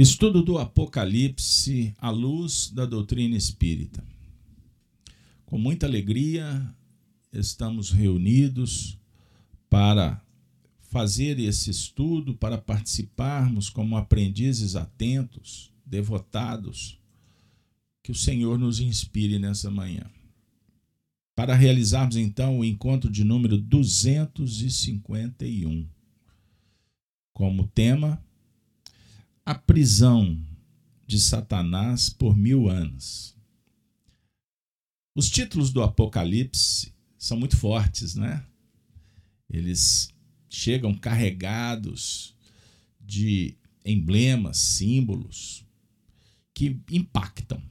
Estudo do Apocalipse à luz da doutrina espírita. Com muita alegria, estamos reunidos para fazer esse estudo, para participarmos como aprendizes atentos, devotados. Que o Senhor nos inspire nessa manhã. Para realizarmos então o encontro de número 251. Como tema, a prisão de Satanás por mil anos. Os títulos do Apocalipse são muito fortes, né? Eles chegam carregados de emblemas, símbolos que impactam.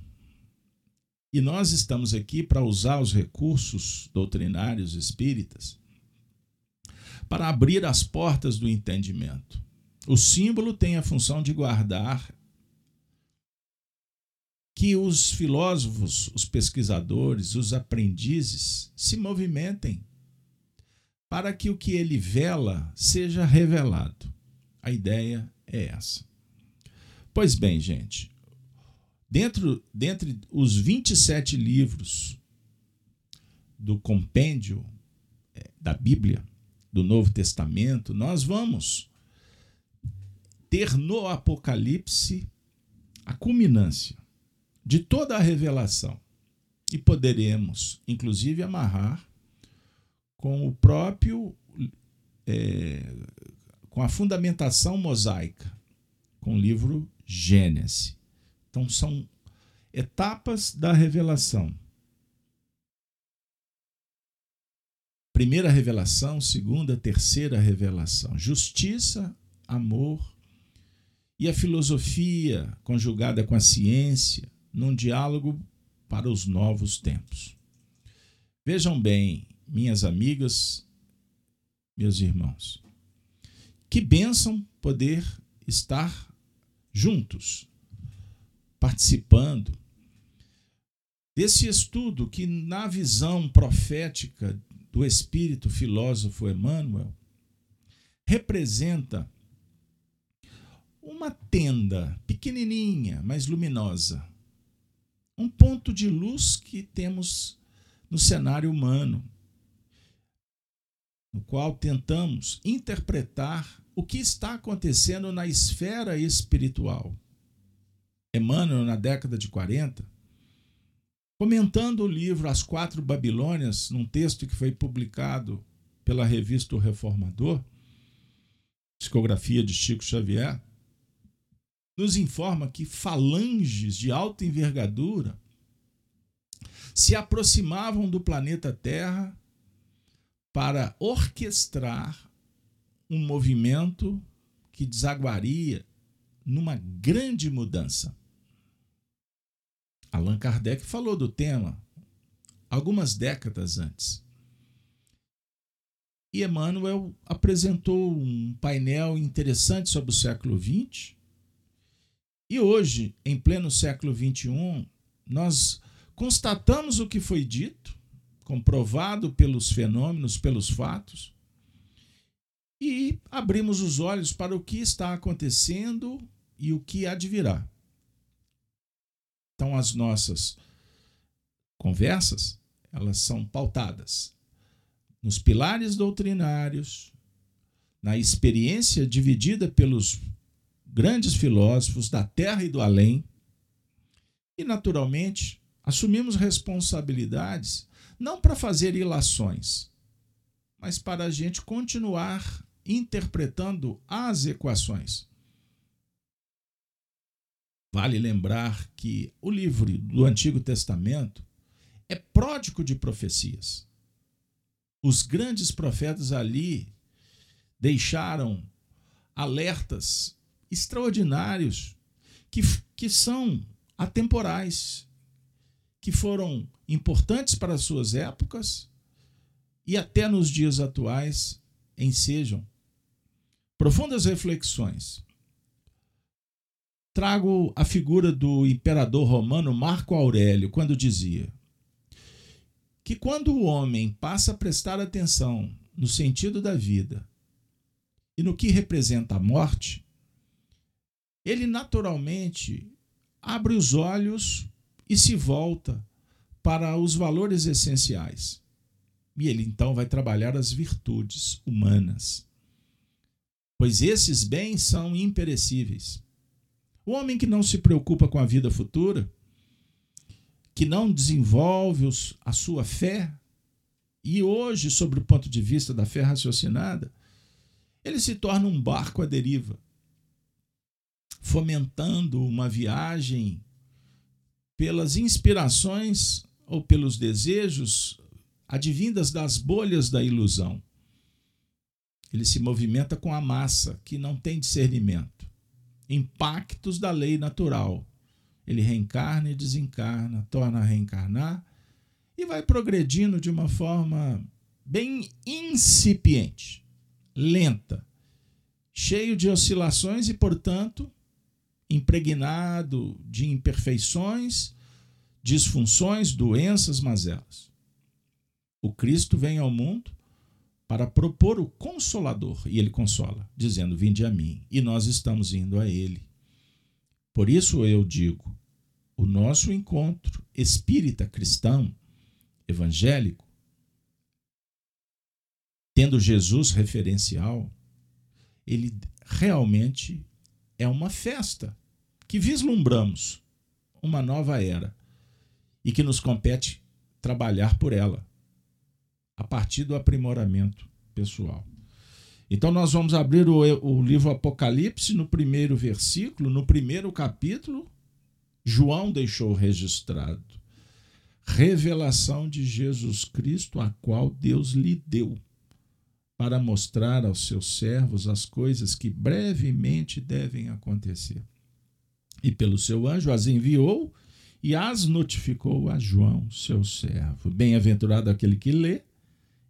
E nós estamos aqui para usar os recursos doutrinários espíritas para abrir as portas do entendimento o símbolo tem a função de guardar que os filósofos, os pesquisadores, os aprendizes se movimentem para que o que ele vela seja revelado. A ideia é essa. Pois bem, gente, dentro dentre os 27 livros do compêndio é, da Bíblia, do Novo Testamento, nós vamos ter no Apocalipse a culminância de toda a revelação. E poderemos, inclusive, amarrar com o próprio. É, com a fundamentação mosaica, com o livro Gênesis. Então, são etapas da revelação. Primeira revelação, segunda, terceira revelação. Justiça, amor, e a filosofia conjugada com a ciência num diálogo para os novos tempos. Vejam bem, minhas amigas, meus irmãos, que bênção poder estar juntos, participando desse estudo que, na visão profética do espírito filósofo Emmanuel, representa uma tenda pequenininha, mas luminosa. Um ponto de luz que temos no cenário humano, no qual tentamos interpretar o que está acontecendo na esfera espiritual. Emmanuel, na década de 40, comentando o livro As Quatro Babilônias, num texto que foi publicado pela revista O Reformador, psicografia de Chico Xavier, nos informa que falanges de alta envergadura se aproximavam do planeta Terra para orquestrar um movimento que desaguaria numa grande mudança. Allan Kardec falou do tema algumas décadas antes. E Emmanuel apresentou um painel interessante sobre o século XX, e hoje, em pleno século XXI, nós constatamos o que foi dito, comprovado pelos fenômenos, pelos fatos, e abrimos os olhos para o que está acontecendo e o que advirá. Então, as nossas conversas, elas são pautadas nos pilares doutrinários, na experiência dividida pelos grandes filósofos da terra e do além. E, naturalmente, assumimos responsabilidades não para fazer ilações, mas para a gente continuar interpretando as equações. Vale lembrar que o livro do Antigo Testamento é pródigo de profecias. Os grandes profetas ali deixaram alertas extraordinários que, que são atemporais, que foram importantes para as suas épocas e até nos dias atuais ensejam. Profundas reflexões. Trago a figura do imperador romano Marco Aurélio, quando dizia que quando o homem passa a prestar atenção no sentido da vida e no que representa a morte, ele naturalmente abre os olhos e se volta para os valores essenciais. E ele então vai trabalhar as virtudes humanas. Pois esses bens são imperecíveis. O homem que não se preocupa com a vida futura, que não desenvolve os, a sua fé, e hoje, sobre o ponto de vista da fé raciocinada, ele se torna um barco à deriva, fomentando uma viagem pelas inspirações ou pelos desejos advindas das bolhas da ilusão. Ele se movimenta com a massa, que não tem discernimento. Impactos da lei natural. Ele reencarna e desencarna, torna a reencarnar e vai progredindo de uma forma bem incipiente, lenta, cheio de oscilações e, portanto, impregnado de imperfeições, disfunções, doenças, mazelas. O Cristo vem ao mundo para propor o consolador, e ele consola, dizendo: Vinde a mim, e nós estamos indo a ele. Por isso eu digo: o nosso encontro espírita cristão, evangélico, tendo Jesus referencial, ele realmente é uma festa que vislumbramos uma nova era e que nos compete trabalhar por ela a partir do aprimoramento pessoal. Então, nós vamos abrir o, o livro Apocalipse no primeiro versículo, no primeiro capítulo. João deixou registrado revelação de Jesus Cristo, a qual Deus lhe deu para mostrar aos seus servos as coisas que brevemente devem acontecer. E pelo seu anjo as enviou e as notificou a João, seu servo. Bem-aventurado aquele que lê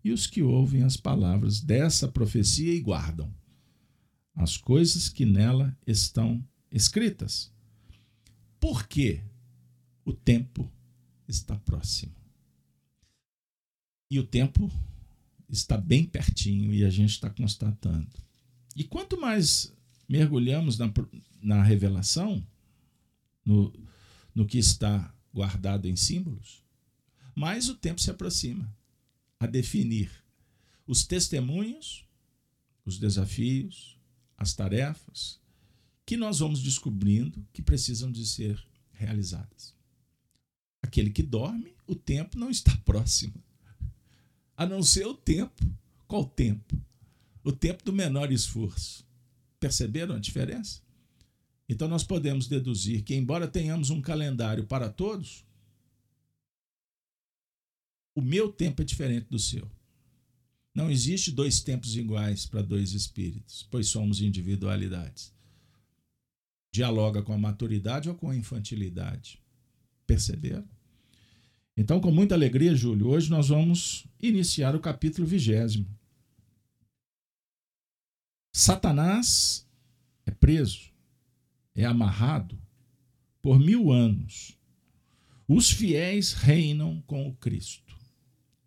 e os que ouvem as palavras dessa profecia e guardam as coisas que nela estão escritas. Porque o tempo está próximo. E o tempo está bem pertinho e a gente está constatando. E quanto mais mergulhamos na, na revelação, no, no que está guardado em símbolos, mais o tempo se aproxima a definir os testemunhos, os desafios, as tarefas que nós vamos descobrindo que precisam de ser realizadas. Aquele que dorme, o tempo não está próximo a não ser o tempo. Qual tempo? O tempo do menor esforço. Perceberam a diferença? Então nós podemos deduzir que, embora tenhamos um calendário para todos, o meu tempo é diferente do seu. Não existe dois tempos iguais para dois espíritos, pois somos individualidades. Dialoga com a maturidade ou com a infantilidade. Perceberam? Então, com muita alegria, Júlio, hoje nós vamos iniciar o capítulo vigésimo. Satanás é preso, é amarrado por mil anos. Os fiéis reinam com o Cristo.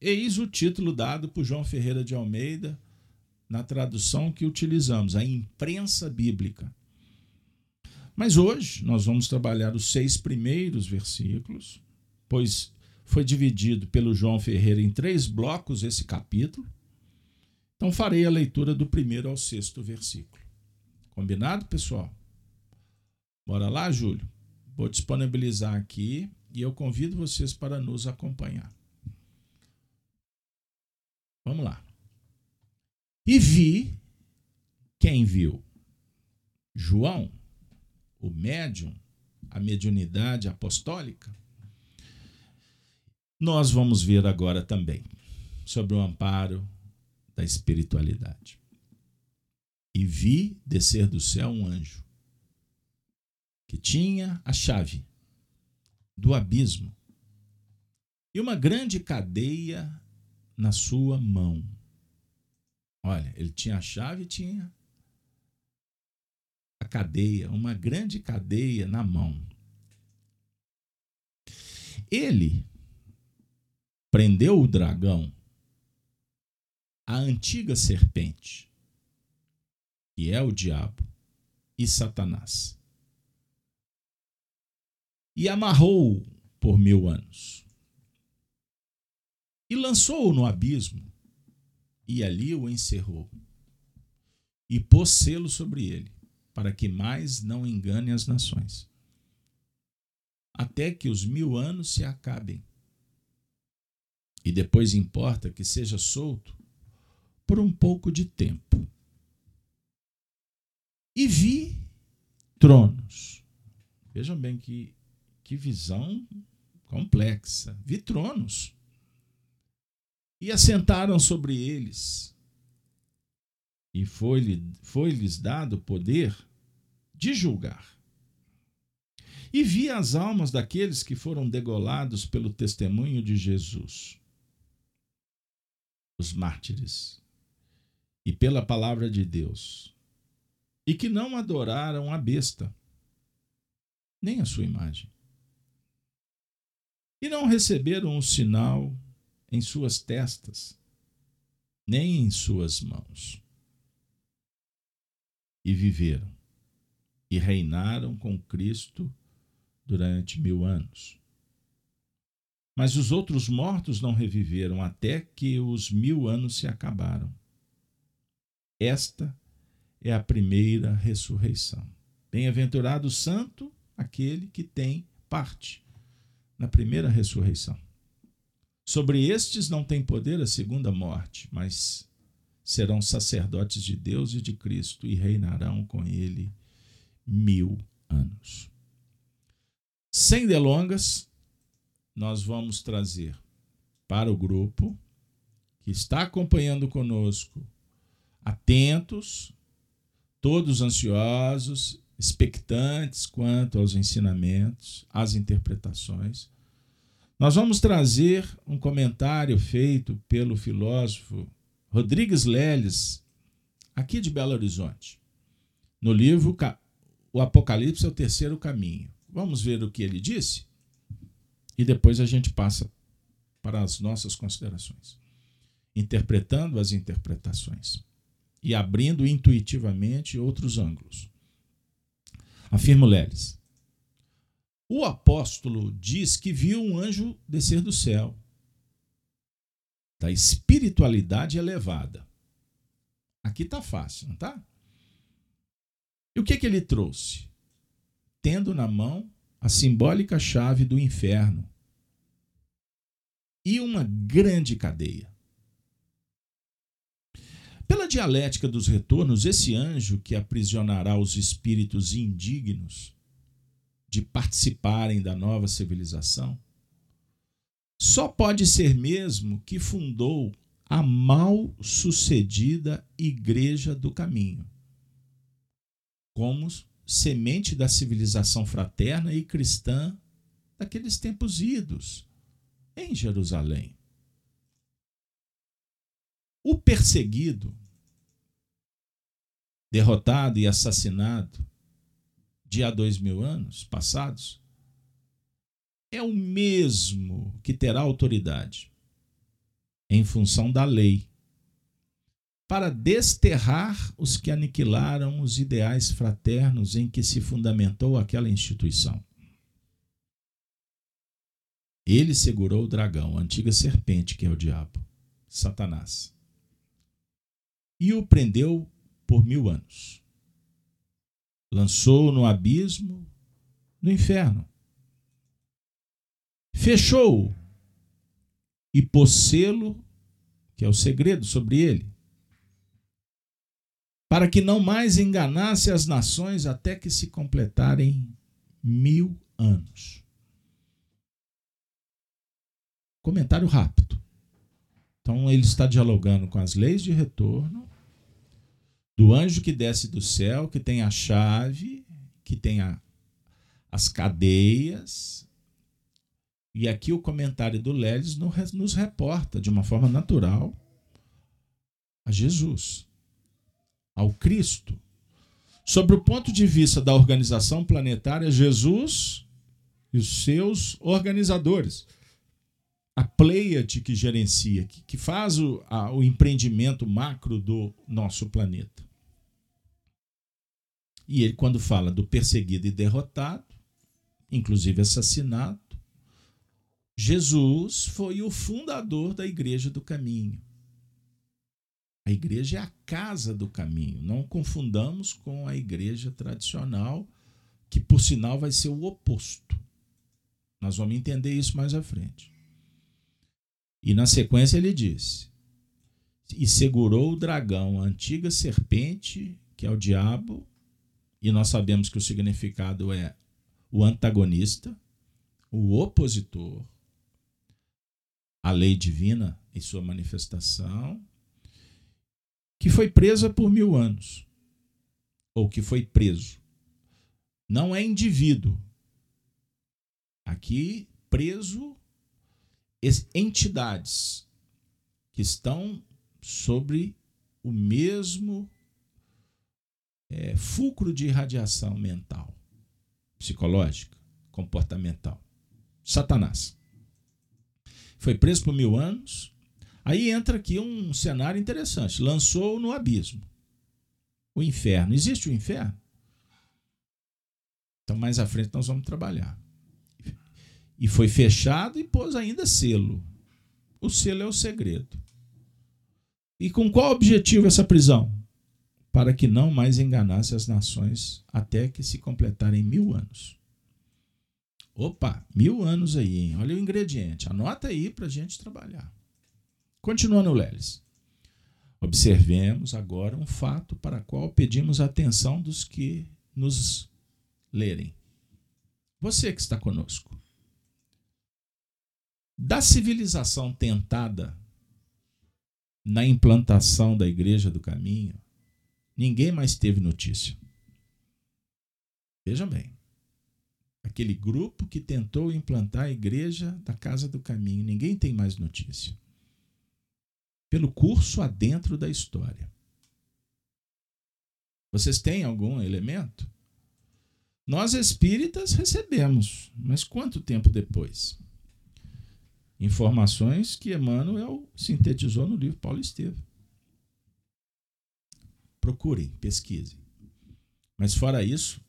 Eis o título dado por João Ferreira de Almeida na tradução que utilizamos, a imprensa bíblica. Mas hoje nós vamos trabalhar os seis primeiros versículos, pois foi dividido pelo João Ferreira em três blocos esse capítulo. Então farei a leitura do primeiro ao sexto versículo. Combinado, pessoal? Bora lá, Júlio? Vou disponibilizar aqui e eu convido vocês para nos acompanhar. Vamos lá. E vi quem viu? João, o médium, a mediunidade apostólica nós vamos ver agora também sobre o amparo da espiritualidade. E vi descer do céu um anjo que tinha a chave do abismo e uma grande cadeia na sua mão. Olha, ele tinha a chave e tinha a cadeia, uma grande cadeia na mão. Ele prendeu o dragão, a antiga serpente, que é o diabo, e Satanás, e amarrou-o por mil anos. E lançou-o no abismo, e ali o encerrou. E pôs selo sobre ele, para que mais não engane as nações, até que os mil anos se acabem. E depois importa que seja solto por um pouco de tempo. E vi tronos. Vejam bem que, que visão complexa. Vi tronos. E assentaram sobre eles. E foi-lhes foi dado poder de julgar. E vi as almas daqueles que foram degolados pelo testemunho de Jesus, os mártires, e pela palavra de Deus, e que não adoraram a besta, nem a sua imagem. E não receberam o sinal em suas testas, nem em suas mãos. E viveram, e reinaram com Cristo durante mil anos. Mas os outros mortos não reviveram até que os mil anos se acabaram. Esta é a primeira ressurreição. Bem-aventurado o santo aquele que tem parte na primeira ressurreição. Sobre estes não tem poder a segunda morte, mas serão sacerdotes de Deus e de Cristo e reinarão com ele mil anos. Sem delongas, nós vamos trazer para o grupo que está acompanhando conosco, atentos, todos ansiosos, expectantes quanto aos ensinamentos, às interpretações. Nós vamos trazer um comentário feito pelo filósofo Rodrigues Leles, aqui de Belo Horizonte, no livro O Apocalipse é o Terceiro Caminho. Vamos ver o que ele disse e depois a gente passa para as nossas considerações, interpretando as interpretações e abrindo intuitivamente outros ângulos. Afirma Leles. O apóstolo diz que viu um anjo descer do céu, da espiritualidade elevada. Aqui está fácil, não está? E o que, que ele trouxe? Tendo na mão a simbólica chave do inferno e uma grande cadeia. Pela dialética dos retornos, esse anjo que aprisionará os espíritos indignos de participarem da nova civilização, só pode ser mesmo que fundou a mal sucedida Igreja do Caminho, como semente da civilização fraterna e cristã daqueles tempos idos em Jerusalém. O perseguido, derrotado e assassinado de há dois mil anos passados, é o mesmo que terá autoridade em função da lei para desterrar os que aniquilaram os ideais fraternos em que se fundamentou aquela instituição. Ele segurou o dragão, a antiga serpente, que é o diabo, Satanás e o prendeu por mil anos. Lançou no abismo, no inferno. Fechou-o e pôs selo, que é o segredo sobre ele, para que não mais enganasse as nações até que se completarem mil anos. Comentário rápido. Então, ele está dialogando com as leis de retorno do anjo que desce do céu, que tem a chave, que tem a, as cadeias. E aqui o comentário do Leles nos reporta de uma forma natural a Jesus, ao Cristo. Sobre o ponto de vista da organização planetária, Jesus e os seus organizadores, a Pleiade que gerencia, que, que faz o, a, o empreendimento macro do nosso planeta. E ele, quando fala do perseguido e derrotado, inclusive assassinado, Jesus foi o fundador da Igreja do Caminho. A igreja é a casa do caminho. Não confundamos com a igreja tradicional, que por sinal vai ser o oposto. Nós vamos entender isso mais à frente. E na sequência ele diz: E segurou o dragão, a antiga serpente, que é o diabo, e nós sabemos que o significado é o antagonista, o opositor, a lei divina em sua manifestação, que foi presa por mil anos, ou que foi preso. Não é indivíduo. Aqui, preso, entidades que estão sobre o mesmo é, fulcro de irradiação mental, psicológica, comportamental. Satanás. Foi preso por mil anos. Aí entra aqui um cenário interessante. Lançou no abismo. O inferno. Existe o inferno? Então, mais à frente, nós vamos trabalhar. E foi fechado e pôs ainda selo. O selo é o segredo. E com qual objetivo essa prisão? Para que não mais enganasse as nações até que se completarem mil anos. Opa, mil anos aí, hein? Olha o ingrediente. Anota aí para a gente trabalhar. Continuando, Leles. Observemos agora um fato para qual pedimos a atenção dos que nos lerem. Você que está conosco. Da civilização tentada na implantação da Igreja do Caminho, ninguém mais teve notícia. Vejam bem. Aquele grupo que tentou implantar a Igreja da Casa do Caminho, ninguém tem mais notícia. Pelo curso adentro da história. Vocês têm algum elemento? Nós espíritas recebemos, mas quanto tempo depois? Informações que Emmanuel sintetizou no livro Paulo Estevam. Procurem, pesquisem. Mas fora isso,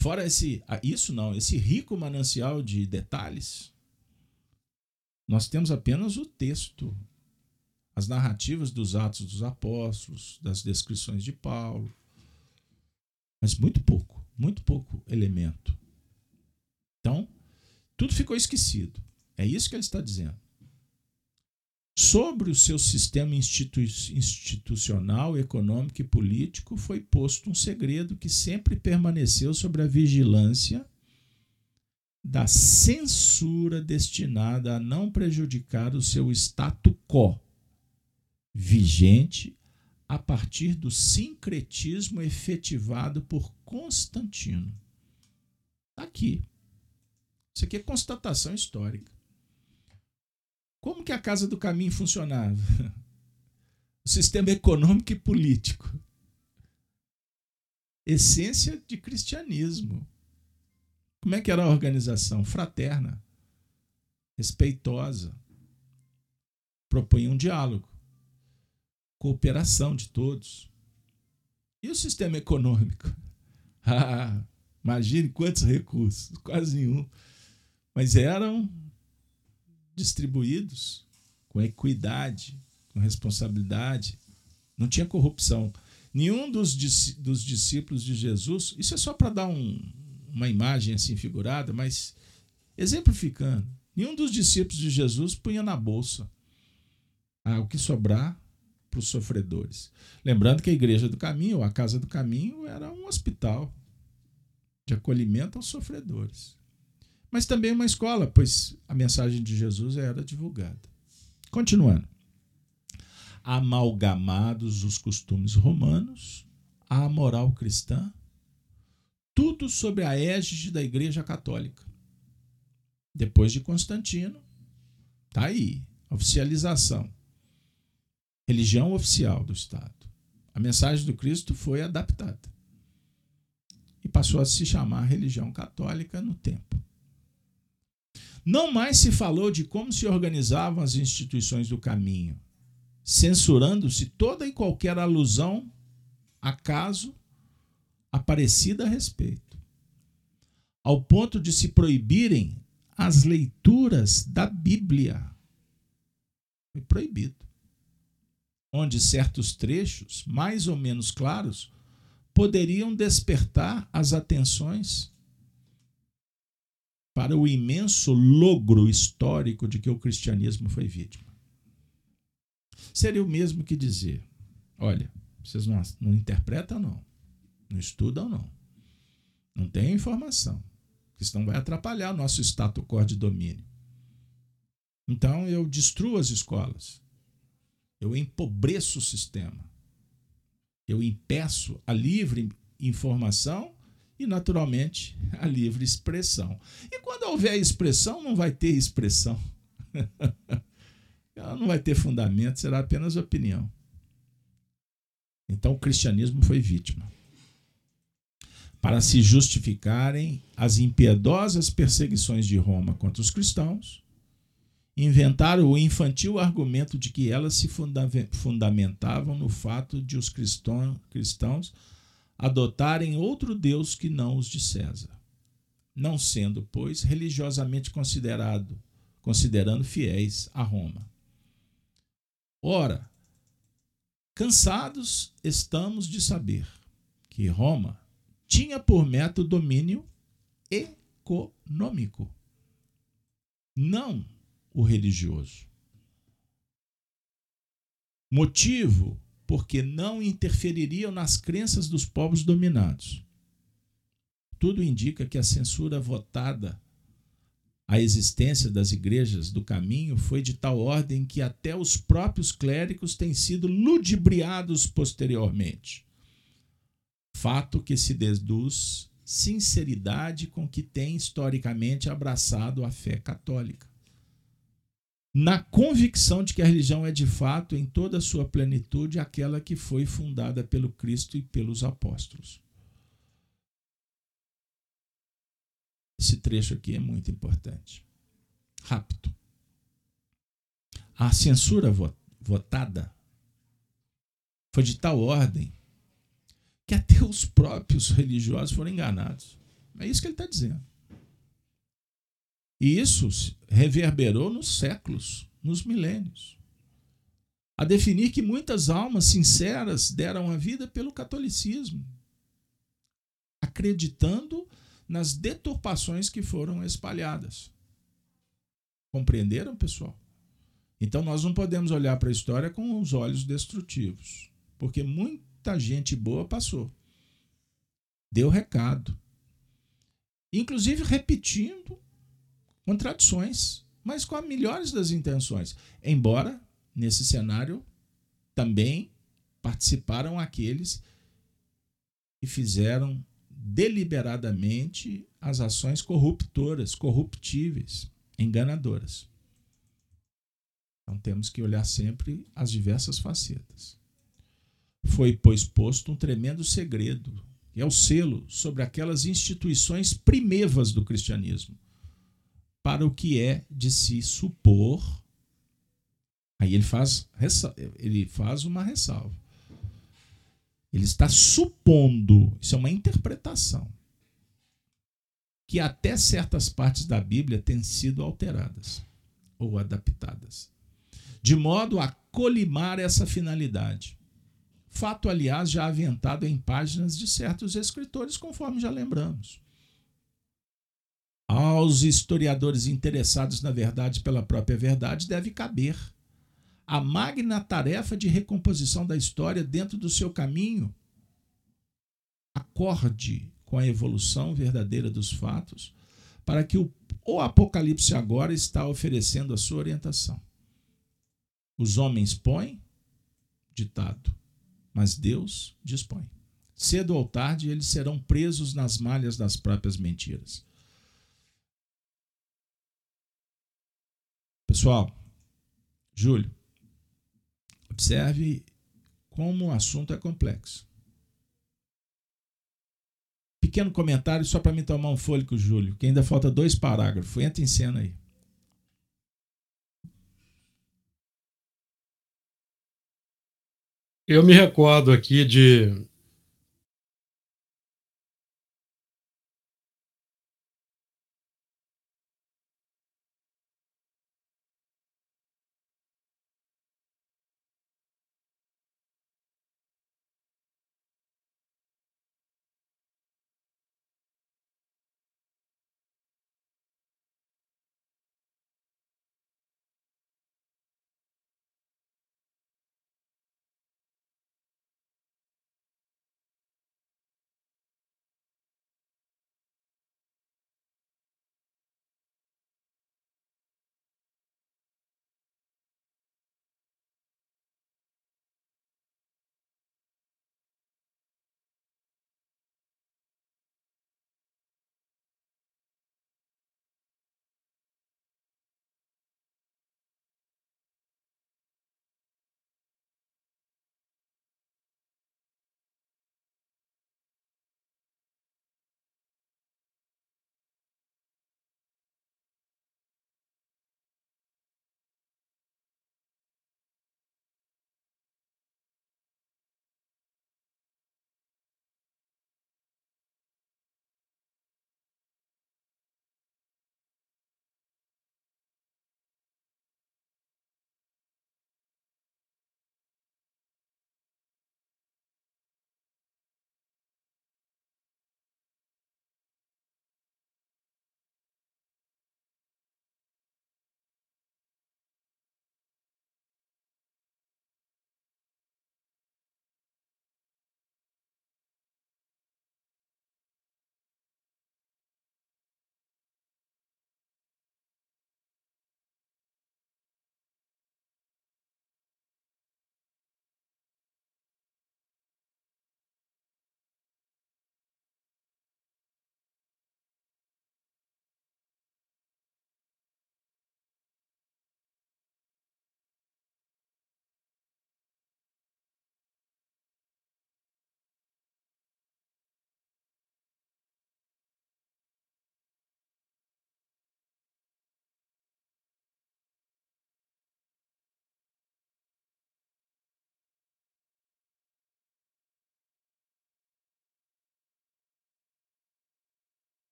fora esse, ah, isso não, esse rico manancial de detalhes, nós temos apenas o texto, as narrativas dos Atos dos Apóstolos, das descrições de Paulo, mas muito pouco, muito pouco elemento. Então, tudo ficou esquecido. É isso que ele está dizendo. Sobre o seu sistema institu institucional, econômico e político foi posto um segredo que sempre permaneceu sobre a vigilância da censura destinada a não prejudicar o seu status quo vigente a partir do sincretismo efetivado por Constantino. Está aqui. Isso aqui é constatação histórica. Como que a Casa do Caminho funcionava? O sistema econômico e político. Essência de cristianismo. Como é que era a organização? Fraterna, respeitosa. Propunha um diálogo, cooperação de todos. E o sistema econômico? Ah, imagine quantos recursos, quase nenhum. Mas eram distribuídos com equidade, com responsabilidade. Não tinha corrupção. Nenhum dos, dos discípulos de Jesus, isso é só para dar um, uma imagem assim figurada, mas exemplificando, nenhum dos discípulos de Jesus punha na bolsa ah, o que sobrar para os sofredores. Lembrando que a Igreja do Caminho, a Casa do Caminho, era um hospital de acolhimento aos sofredores mas também uma escola, pois a mensagem de Jesus era divulgada. Continuando. Amalgamados os costumes romanos, a moral cristã, tudo sob a égide da Igreja Católica. Depois de Constantino, tá aí, oficialização. Religião oficial do Estado. A mensagem do Cristo foi adaptada e passou a se chamar religião católica no tempo. Não mais se falou de como se organizavam as instituições do caminho, censurando-se toda e qualquer alusão, acaso, aparecida a respeito. ao ponto de se proibirem as leituras da Bíblia. Foi proibido. Onde certos trechos, mais ou menos claros, poderiam despertar as atenções para o imenso logro histórico de que o cristianismo foi vítima. Seria o mesmo que dizer: olha, vocês não, não interpretam, não, não estudam, não, não tem informação, isso não vai atrapalhar o nosso status quo de domínio. Então eu destruo as escolas, eu empobreço o sistema, eu impeço a livre informação e, naturalmente, a livre expressão. E quando houver expressão, não vai ter expressão. Ela não vai ter fundamento, será apenas opinião. Então o cristianismo foi vítima. Para se justificarem as impiedosas perseguições de Roma contra os cristãos, inventaram o infantil argumento de que elas se fundamentavam no fato de os cristãos adotarem outro Deus que não os de César, não sendo, pois, religiosamente considerado, considerando fiéis a Roma. Ora, cansados estamos de saber que Roma tinha por meta o domínio econômico, não o religioso. Motivo porque não interfeririam nas crenças dos povos dominados. Tudo indica que a censura votada à existência das igrejas do caminho foi de tal ordem que até os próprios clérigos têm sido ludibriados posteriormente. Fato que se deduz sinceridade com que tem historicamente abraçado a fé católica na convicção de que a religião é de fato, em toda a sua plenitude, aquela que foi fundada pelo Cristo e pelos apóstolos. Esse trecho aqui é muito importante. Rápido. A censura votada foi de tal ordem que até os próprios religiosos foram enganados. É isso que ele está dizendo. E isso reverberou nos séculos, nos milênios. A definir que muitas almas sinceras deram a vida pelo catolicismo, acreditando nas deturpações que foram espalhadas. Compreenderam, pessoal? Então nós não podemos olhar para a história com os olhos destrutivos, porque muita gente boa passou. Deu recado. Inclusive repetindo contradições, mas com as melhores das intenções. Embora, nesse cenário, também participaram aqueles que fizeram deliberadamente as ações corruptoras, corruptíveis, enganadoras. Então temos que olhar sempre as diversas facetas. Foi, pois, posto um tremendo segredo, que é o selo sobre aquelas instituições primevas do cristianismo, para o que é de se supor. Aí ele faz, ele faz uma ressalva. Ele está supondo, isso é uma interpretação, que até certas partes da Bíblia têm sido alteradas ou adaptadas, de modo a colimar essa finalidade. Fato, aliás, já aventado em páginas de certos escritores, conforme já lembramos aos historiadores interessados na verdade pela própria verdade deve caber a magna tarefa de recomposição da história dentro do seu caminho acorde com a evolução verdadeira dos fatos, para que o, o Apocalipse agora está oferecendo a sua orientação. Os homens põem, ditado, mas Deus dispõe. Cedo ou tarde eles serão presos nas malhas das próprias mentiras. Pessoal, Júlio, observe como o assunto é complexo. Pequeno comentário só para me tomar um fôlego, Júlio, que ainda falta dois parágrafos. Entra em cena aí. Eu me recordo aqui de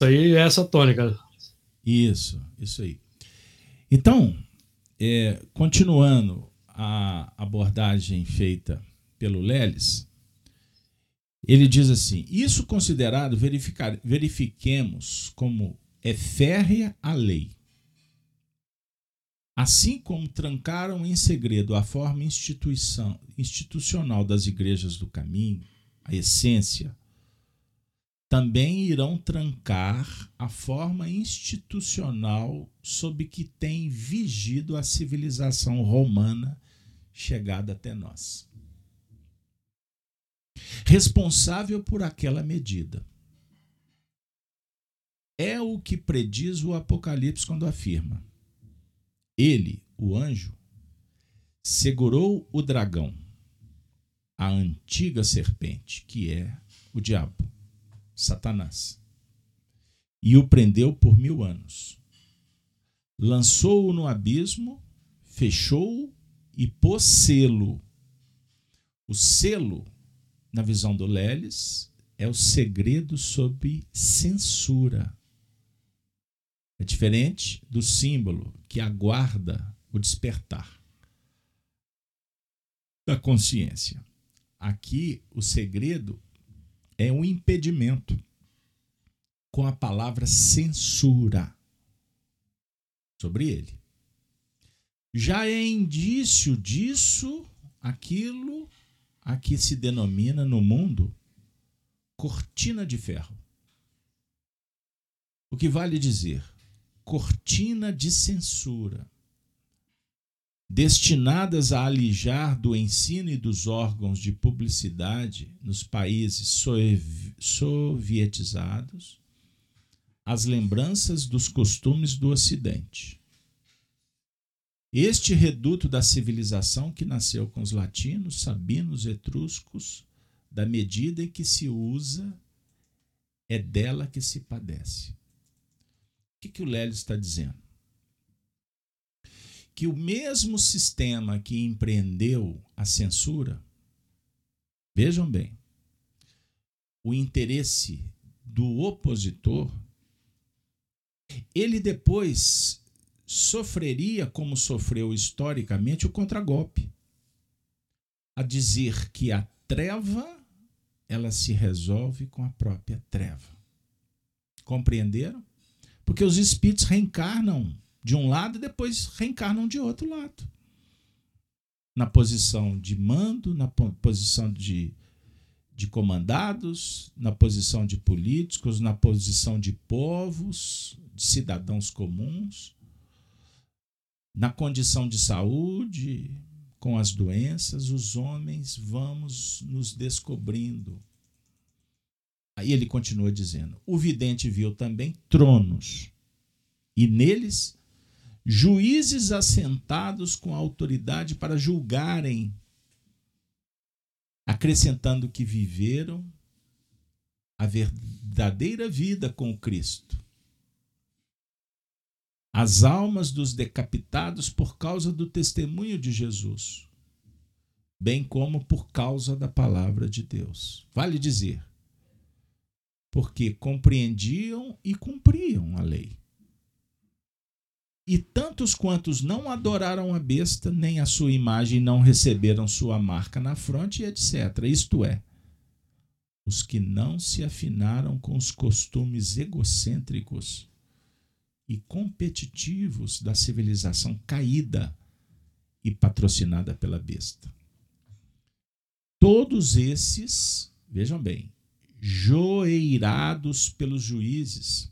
Isso aí é essa tônica. Isso, isso aí. Então, é, continuando a abordagem feita pelo Leles, ele diz assim: Isso considerado, verificar, verifiquemos como é férrea a lei. Assim como trancaram em segredo a forma instituição, institucional das igrejas do caminho, a essência, também irão trancar a forma institucional sob que tem vigido a civilização romana chegada até nós. Responsável por aquela medida. É o que prediz o Apocalipse quando afirma: Ele, o anjo, segurou o dragão, a antiga serpente, que é o diabo Satanás, e o prendeu por mil anos. Lançou-o no abismo, fechou-o e pôs selo. O selo, na visão do Leles, é o segredo sob censura. É diferente do símbolo que aguarda o despertar da consciência. Aqui, o segredo é um impedimento com a palavra censura sobre ele. Já é indício disso aquilo a que se denomina no mundo cortina de ferro. O que vale dizer? Cortina de censura destinadas a alijar do ensino e dos órgãos de publicidade nos países sovietizados as lembranças dos costumes do Ocidente. Este reduto da civilização que nasceu com os latinos, sabinos, etruscos, da medida em que se usa, é dela que se padece. O que, que o Lélio está dizendo? Que o mesmo sistema que empreendeu a censura, vejam bem, o interesse do opositor, ele depois sofreria, como sofreu historicamente, o contragolpe. A dizer que a treva ela se resolve com a própria treva. Compreenderam? Porque os espíritos reencarnam de um lado e depois reencarnam de outro lado. Na posição de mando, na posição de, de comandados, na posição de políticos, na posição de povos, de cidadãos comuns, na condição de saúde, com as doenças, os homens vamos nos descobrindo. Aí ele continua dizendo: o vidente viu também tronos, e neles juízes assentados com autoridade para julgarem, acrescentando que viveram a verdadeira vida com Cristo. As almas dos decapitados por causa do testemunho de Jesus, bem como por causa da palavra de Deus. Vale dizer, porque compreendiam e cumpriam a lei. E tantos quantos não adoraram a besta, nem a sua imagem, não receberam sua marca na fronte, etc. Isto é, os que não se afinaram com os costumes egocêntricos e competitivos da civilização caída e patrocinada pela besta. Todos esses, vejam bem, joeirados pelos juízes,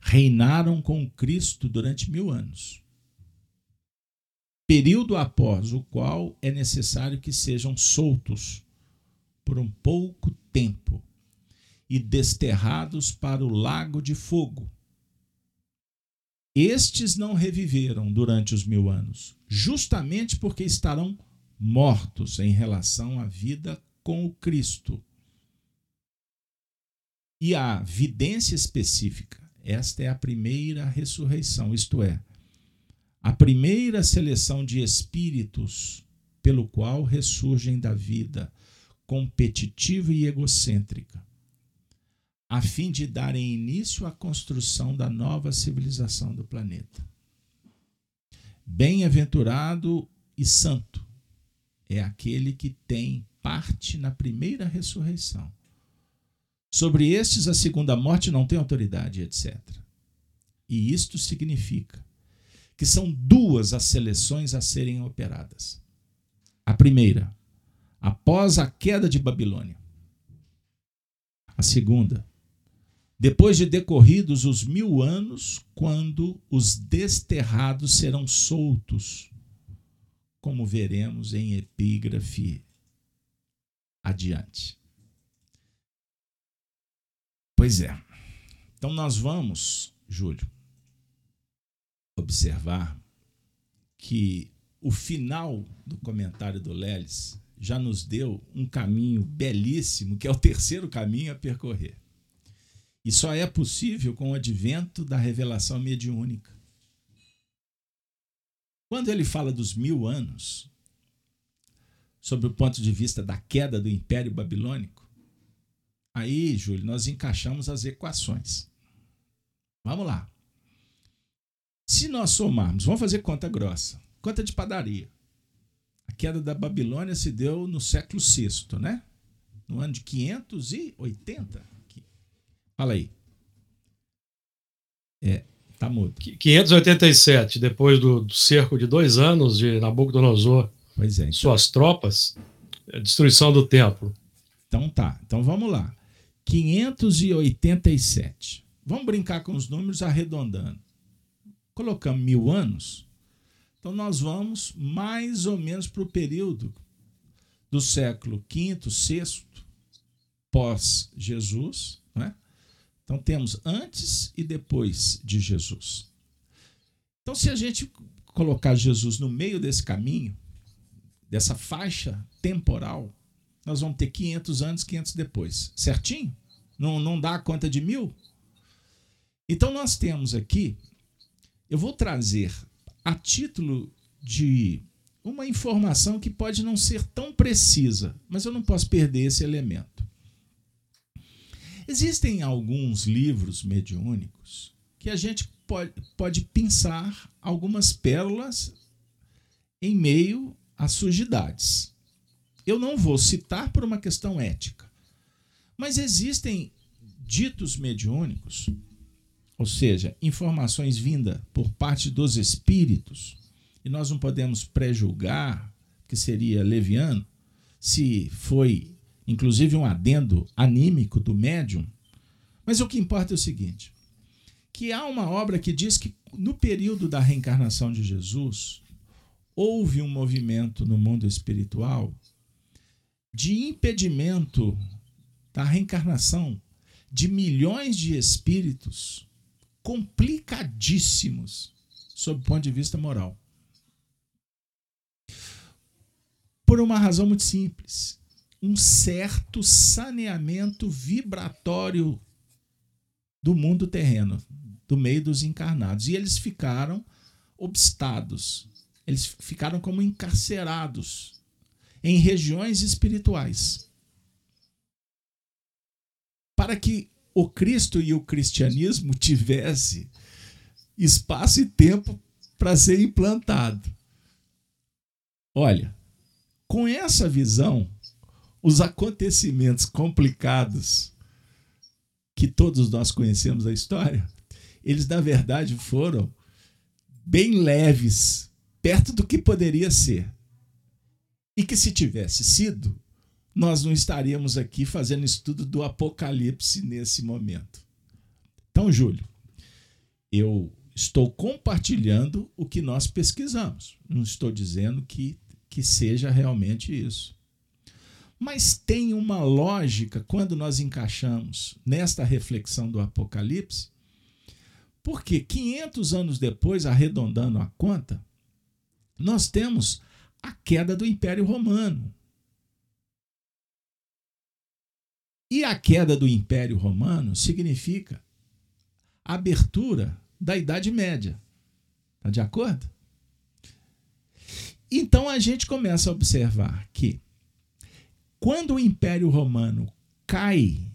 reinaram com Cristo durante mil anos. Período após o qual é necessário que sejam soltos por um pouco tempo e desterrados para o lago de fogo. Estes não reviveram durante os mil anos, justamente porque estarão mortos em relação à vida com o Cristo. E a vidência específica esta é a primeira ressurreição, isto é, a primeira seleção de espíritos pelo qual ressurgem da vida competitiva e egocêntrica. a fim de darem início à construção da nova civilização do planeta. Bem-aventurado e santo é aquele que tem parte na primeira ressurreição. Sobre estes, a segunda morte não tem autoridade, etc. E isto significa que são duas as seleções a serem operadas. A primeira, após a queda de Babilônia. A segunda, depois de decorridos os mil anos, quando os desterrados serão soltos, como veremos em epígrafe adiante. Pois é. Então nós vamos, Júlio, observar que o final do comentário do Leles já nos deu um caminho belíssimo, que é o terceiro caminho a percorrer. E só é possível com o advento da revelação mediúnica. Quando ele fala dos mil anos, sob o ponto de vista da queda do Império Babilônico, aí, Júlio, nós encaixamos as equações. Vamos lá. Se nós somarmos, vamos fazer conta grossa, conta de padaria. A queda da Babilônia se deu no século VI, né? No ano de 580. Fala aí. É, tá mudo. 587, depois do, do cerco de dois anos de Nabucodonosor, pois é, então... suas tropas, a destruição do templo. Então tá, então vamos lá. 587. Vamos brincar com os números arredondando. Colocamos mil anos, então nós vamos mais ou menos para o período do século V, VI, pós-Jesus, né? Então temos antes e depois de Jesus. Então, se a gente colocar Jesus no meio desse caminho, dessa faixa temporal, nós vamos ter 500 antes, 500 depois. Certinho? Não, não dá a conta de mil? Então, nós temos aqui, eu vou trazer a título de uma informação que pode não ser tão precisa, mas eu não posso perder esse elemento. Existem alguns livros mediúnicos que a gente pode, pode pensar algumas pérolas em meio às sujidades. Eu não vou citar por uma questão ética, mas existem ditos mediúnicos, ou seja, informações vindas por parte dos espíritos, e nós não podemos pré-julgar que seria leviano se foi inclusive um adendo anímico do médium. Mas o que importa é o seguinte: que há uma obra que diz que no período da reencarnação de Jesus houve um movimento no mundo espiritual de impedimento da reencarnação de milhões de espíritos complicadíssimos sob o ponto de vista moral. Por uma razão muito simples um certo saneamento vibratório do mundo terreno, do meio dos encarnados. E eles ficaram obstados, eles ficaram como encarcerados em regiões espirituais. Para que o Cristo e o cristianismo tivesse espaço e tempo para ser implantado. Olha, com essa visão, os acontecimentos complicados que todos nós conhecemos a história, eles na verdade foram bem leves, perto do que poderia ser. E que se tivesse sido, nós não estaríamos aqui fazendo estudo do Apocalipse nesse momento. Então, Júlio, eu estou compartilhando o que nós pesquisamos. Não estou dizendo que, que seja realmente isso. Mas tem uma lógica quando nós encaixamos nesta reflexão do Apocalipse, porque 500 anos depois, arredondando a conta, nós temos a queda do Império Romano. E a queda do Império Romano significa a abertura da Idade Média. Está de acordo? Então a gente começa a observar que quando o Império Romano cai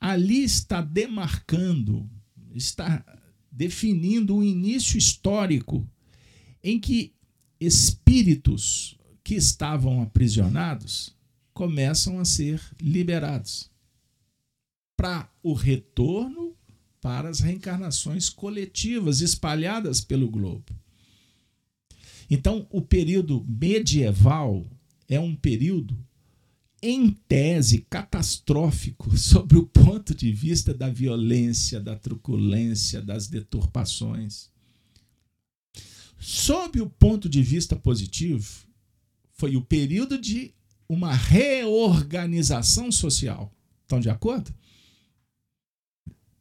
ali está demarcando, está definindo um início histórico em que espíritos que estavam aprisionados começam a ser liberados para o retorno para as reencarnações coletivas espalhadas pelo globo. Então, o período medieval é um período, em tese, catastrófico sobre o ponto de vista da violência, da truculência, das deturpações. Sob o ponto de vista positivo, foi o período de uma reorganização social. Estão de acordo?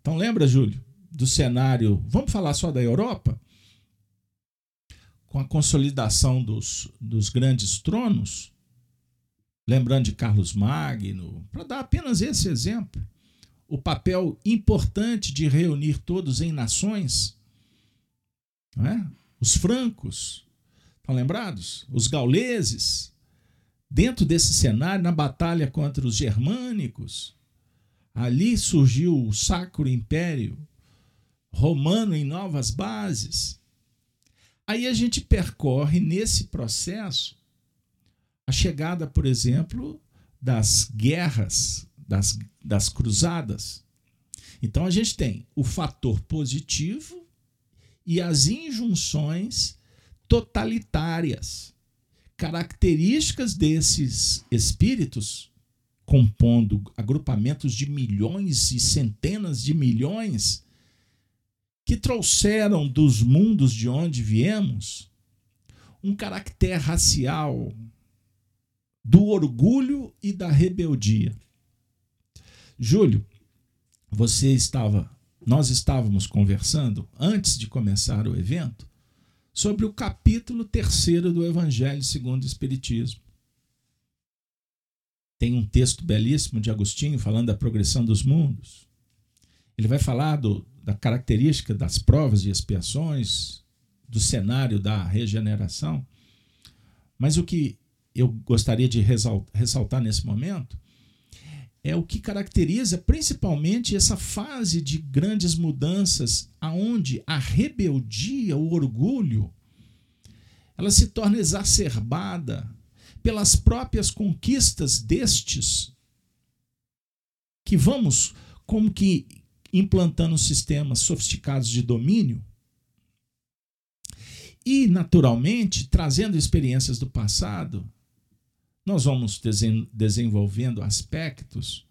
Então lembra, Júlio, do cenário. Vamos falar só da Europa? Com a consolidação dos, dos grandes tronos, lembrando de Carlos Magno, para dar apenas esse exemplo, o papel importante de reunir todos em nações, é? Os francos, estão lembrados? Os gauleses, dentro desse cenário, na batalha contra os germânicos, Ali surgiu o Sacro Império Romano em novas bases. Aí a gente percorre nesse processo a chegada, por exemplo, das guerras, das, das cruzadas. Então a gente tem o fator positivo e as injunções totalitárias. Características desses espíritos compondo agrupamentos de milhões e centenas de milhões que trouxeram dos mundos de onde viemos um caractere racial do orgulho e da rebeldia. Júlio, você estava, nós estávamos conversando antes de começar o evento sobre o capítulo terceiro do Evangelho segundo o Espiritismo. Tem um texto belíssimo de Agostinho falando da progressão dos mundos. Ele vai falar do, da característica das provas e expiações, do cenário da regeneração. Mas o que eu gostaria de ressaltar nesse momento é o que caracteriza principalmente essa fase de grandes mudanças, aonde a rebeldia, o orgulho, ela se torna exacerbada pelas próprias conquistas destes, que vamos como que implantando sistemas sofisticados de domínio e, naturalmente, trazendo experiências do passado, nós vamos desenvolvendo aspectos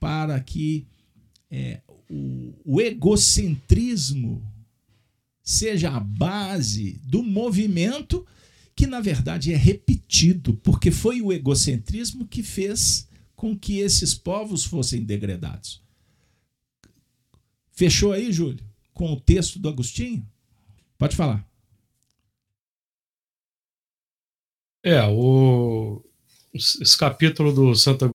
para que é, o, o egocentrismo seja a base do movimento que na verdade é repetido, porque foi o egocentrismo que fez com que esses povos fossem degradados. Fechou aí, Júlio, com o texto do Agostinho? Pode falar. É, o, esse capítulo do Santa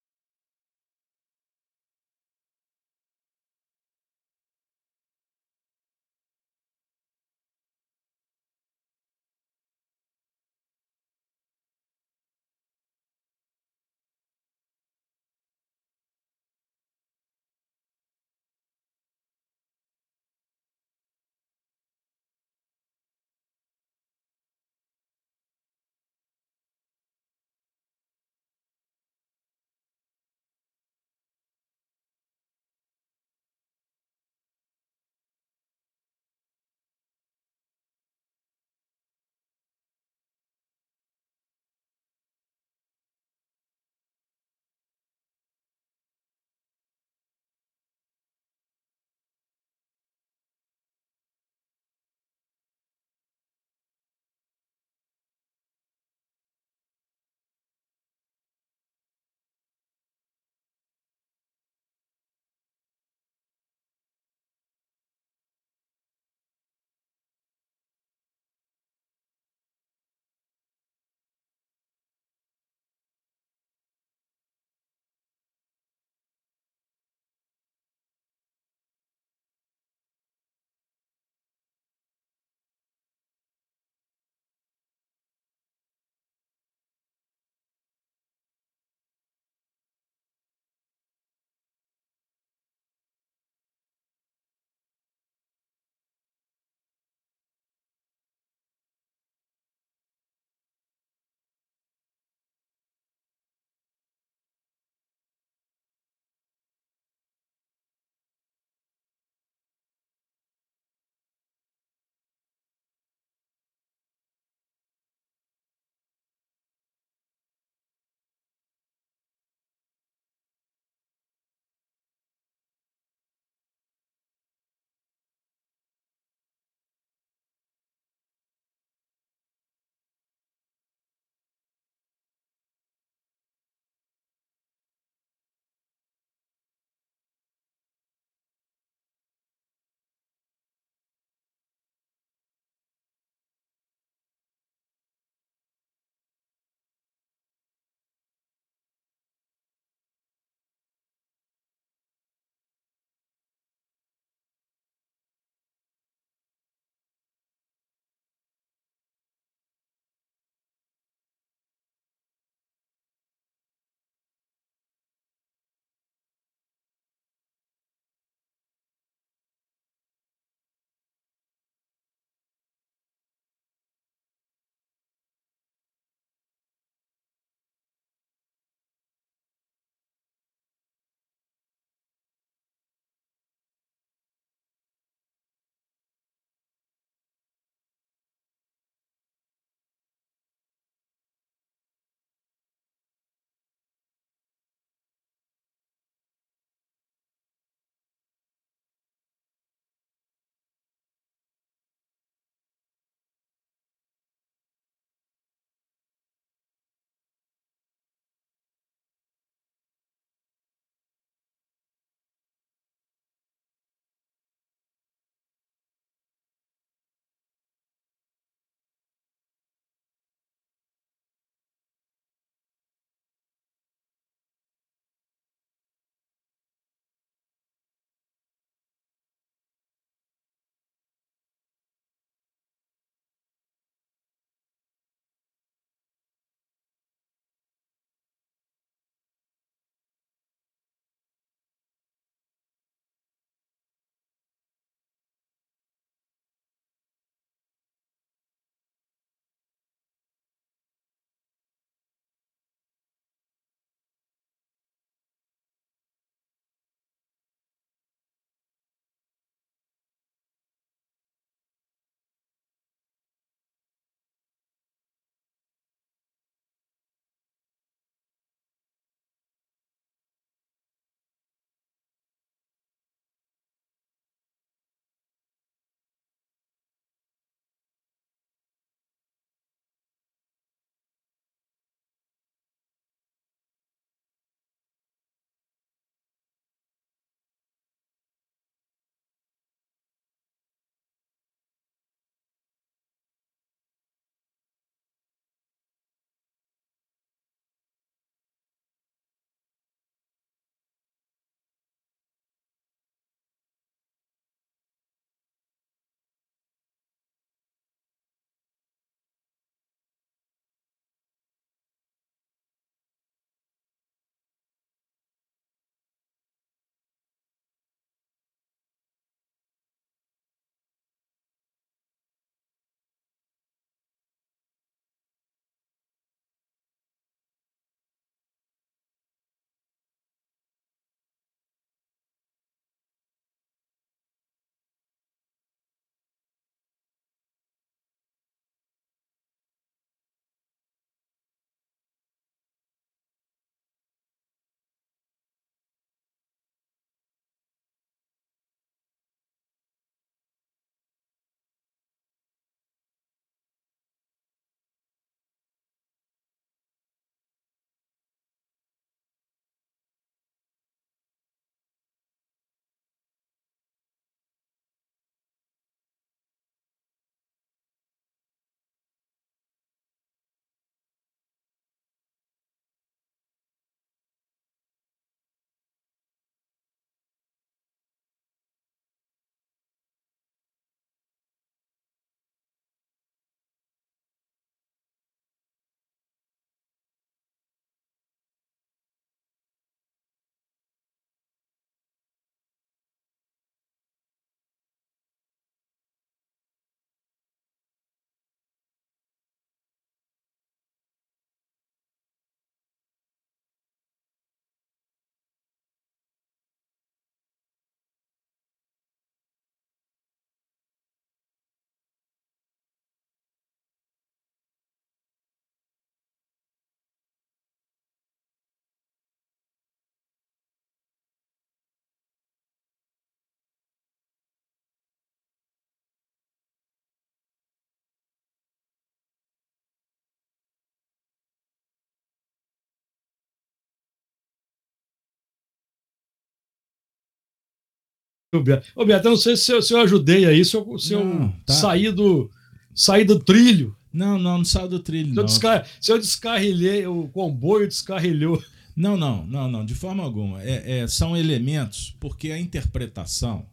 Ô, Beto, eu não sei se eu, se eu ajudei aí, se eu, se não, eu tá. saí, do, saí do trilho. Não, não, não saiu do trilho. Se, eu, descar... se eu descarrilhei, o comboio descarrilhou. Não, não, não, não, de forma alguma. É, é, são elementos, porque a interpretação.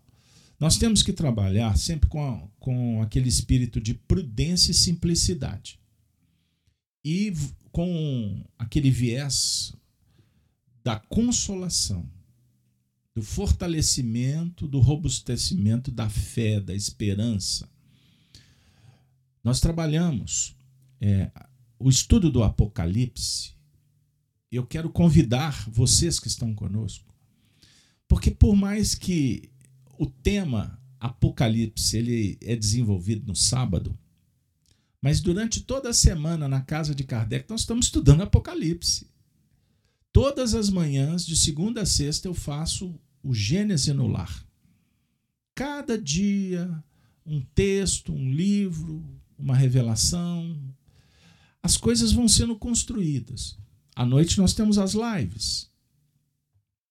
Nós temos que trabalhar sempre com, a, com aquele espírito de prudência e simplicidade. E com aquele viés da consolação, do fortalecimento, do robustecimento da fé, da esperança. Nós trabalhamos é, o estudo do Apocalipse. Eu quero convidar vocês que estão conosco, porque por mais que o tema Apocalipse ele é desenvolvido no sábado, mas durante toda a semana na casa de Kardec nós estamos estudando Apocalipse. Todas as manhãs, de segunda a sexta, eu faço o Gênesis no lar. Cada dia, um texto, um livro, uma revelação. As coisas vão sendo construídas. À noite nós temos as lives.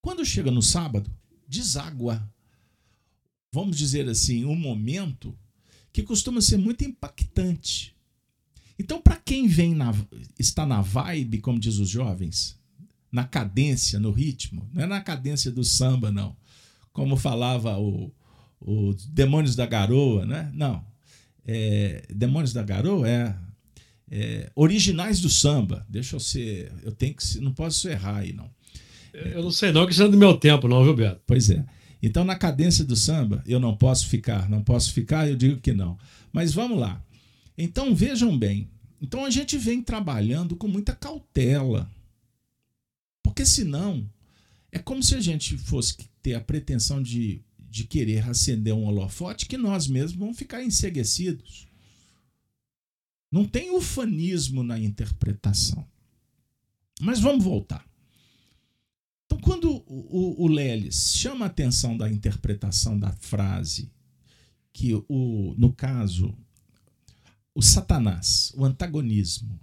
Quando chega no sábado, deságua. Vamos dizer assim, um momento que costuma ser muito impactante. Então, para quem vem na, está na vibe, como diz os jovens, na cadência, no ritmo. Não é na cadência do samba, não. Como falava o, o Demônios da Garoa, né? Não. É, Demônios da Garoa é, é, originais do samba. Deixa eu ser. Eu tenho que. Não posso errar aí, não. Eu não sei, não, que isso é do meu tempo, não, viu, Beto? Pois é. Então, na cadência do samba, eu não posso ficar, não posso ficar, eu digo que não. Mas vamos lá. Então, vejam bem. Então, a gente vem trabalhando com muita cautela porque senão, é como se a gente fosse ter a pretensão de, de querer acender um holofote que nós mesmos vamos ficar enseguecidos. Não tem ufanismo na interpretação. Mas vamos voltar. Então, quando o, o, Lelis chama a atenção da interpretação da frase, que o, no caso, o Satanás, o antagonismo,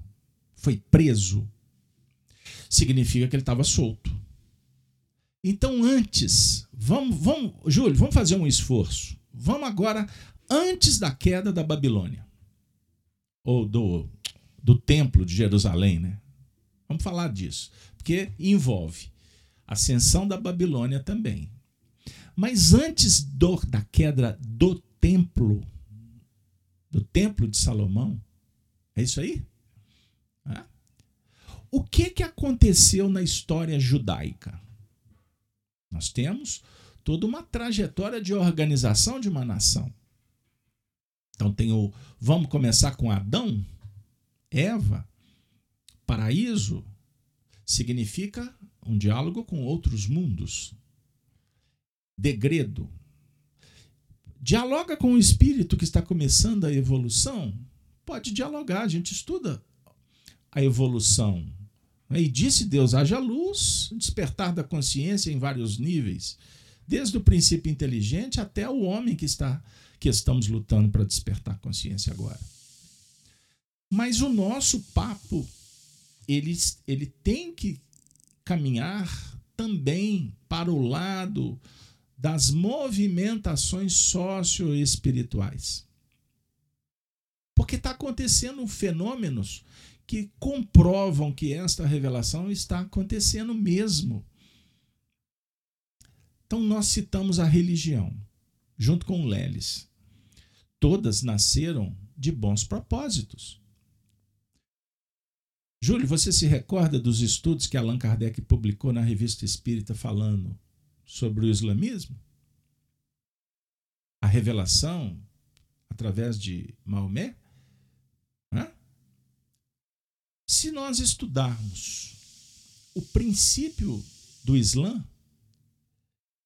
foi preso significa que ele estava solto. Então, antes, vamos, vamos, Júlio, vamos fazer um esforço. Vamos agora, antes da queda da Babilônia, ou do, do templo de Jerusalém, né? Vamos falar disso, porque envolve a ascensão da Babilônia também. Mas antes do, da queda do templo, do templo de Salomão, é isso aí? O que, que aconteceu na história judaica? Nós temos toda uma trajetória de organização de uma nação. Então tem o vamos começar com Adão, Eva, paraíso significa um diálogo com outros mundos. Degredo. Dialoga com o espírito que está começando a evolução? Pode dialogar, a gente estuda a evolução e disse Deus: haja luz, despertar da consciência em vários níveis, desde o princípio inteligente até o homem que está que estamos lutando para despertar consciência agora. Mas o nosso papo ele, ele tem que caminhar também para o lado das movimentações socioespirituais. Porque está acontecendo fenômenos que comprovam que esta revelação está acontecendo mesmo. Então, nós citamos a religião, junto com Leles. Todas nasceram de bons propósitos. Júlio, você se recorda dos estudos que Allan Kardec publicou na Revista Espírita falando sobre o islamismo? A revelação através de Maomé? Se nós estudarmos o princípio do Islã,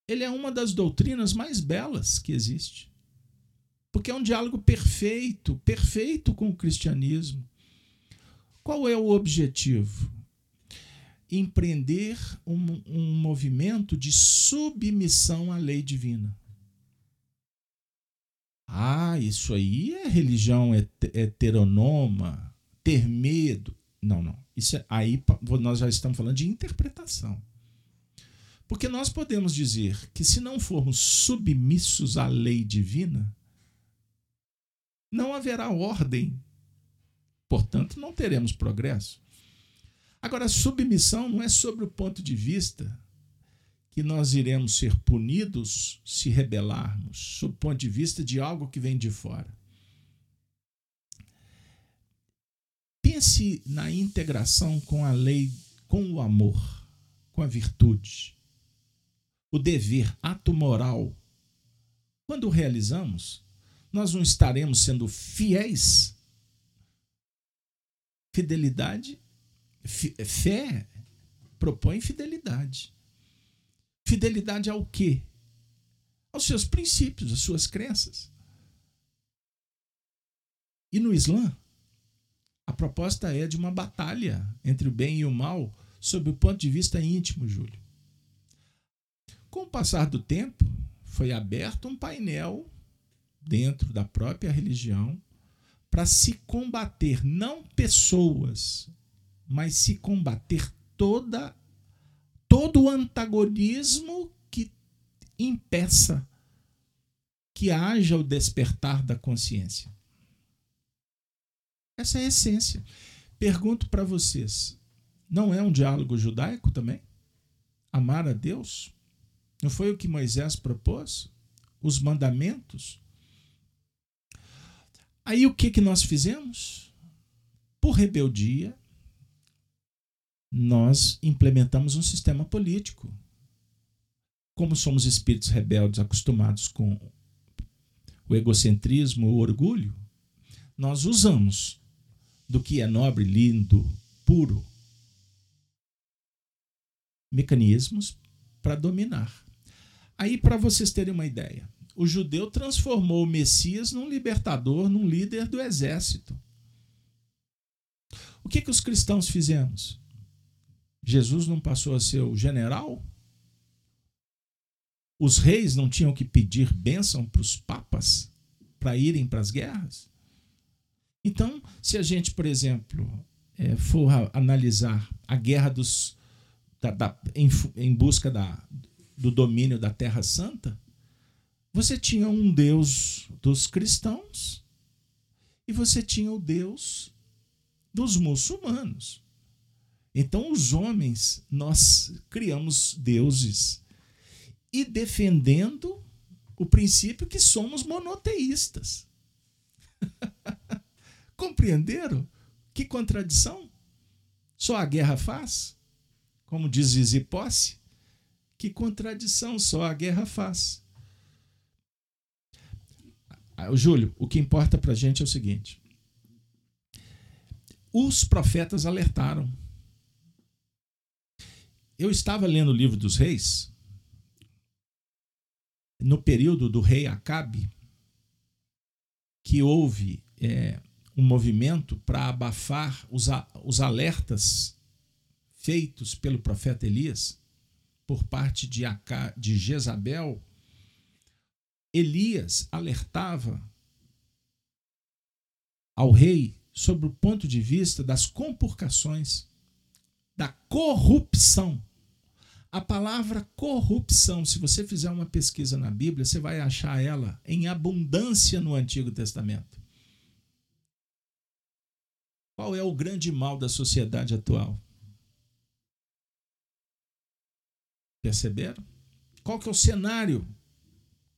ele é uma das doutrinas mais belas que existe. Porque é um diálogo perfeito, perfeito com o cristianismo. Qual é o objetivo? Empreender um, um movimento de submissão à lei divina. Ah, isso aí é religião heteronoma, ter medo. Não, não. Isso é, aí nós já estamos falando de interpretação. Porque nós podemos dizer que se não formos submissos à lei divina, não haverá ordem. Portanto, não teremos progresso. Agora, submissão não é sobre o ponto de vista que nós iremos ser punidos se rebelarmos, sob o ponto de vista de algo que vem de fora. Pense na integração com a lei, com o amor, com a virtude, o dever, ato moral. Quando realizamos, nós não estaremos sendo fiéis. Fidelidade, fé propõe fidelidade. Fidelidade ao quê? Aos seus princípios, às suas crenças. E no Islã, a proposta é de uma batalha entre o bem e o mal sob o ponto de vista íntimo, Júlio. Com o passar do tempo, foi aberto um painel dentro da própria religião para se combater não pessoas, mas se combater toda todo o antagonismo que impeça que haja o despertar da consciência. Essa é a essência. Pergunto para vocês: não é um diálogo judaico também? Amar a Deus? Não foi o que Moisés propôs? Os mandamentos? Aí o que, que nós fizemos? Por rebeldia, nós implementamos um sistema político. Como somos espíritos rebeldes acostumados com o egocentrismo, o orgulho, nós usamos do que é nobre, lindo, puro. Mecanismos para dominar. Aí, para vocês terem uma ideia, o judeu transformou o Messias num libertador, num líder do exército. O que, que os cristãos fizemos? Jesus não passou a ser o general? Os reis não tinham que pedir bênção para os papas para irem para as guerras? Então, se a gente, por exemplo, é, for analisar a guerra dos, da, da, em, em, busca da, do domínio da Terra Santa, você tinha um Deus dos cristãos e você tinha o Deus dos muçulmanos. Então, os homens, nós criamos deuses e defendendo o princípio que somos monoteístas. Compreenderam? Que contradição? Só a guerra faz? Como diz Zizi Posse? Que contradição só a guerra faz. Ah, Júlio, o que importa para a gente é o seguinte: os profetas alertaram. Eu estava lendo o livro dos reis, no período do rei Acabe, que houve é, um movimento para abafar os, os alertas feitos pelo profeta Elias por parte de, Acá, de Jezabel. Elias alertava ao rei sobre o ponto de vista das compurcações, da corrupção. A palavra corrupção, se você fizer uma pesquisa na Bíblia, você vai achar ela em abundância no Antigo Testamento. Qual é o grande mal da sociedade atual? Perceberam? Qual que é o cenário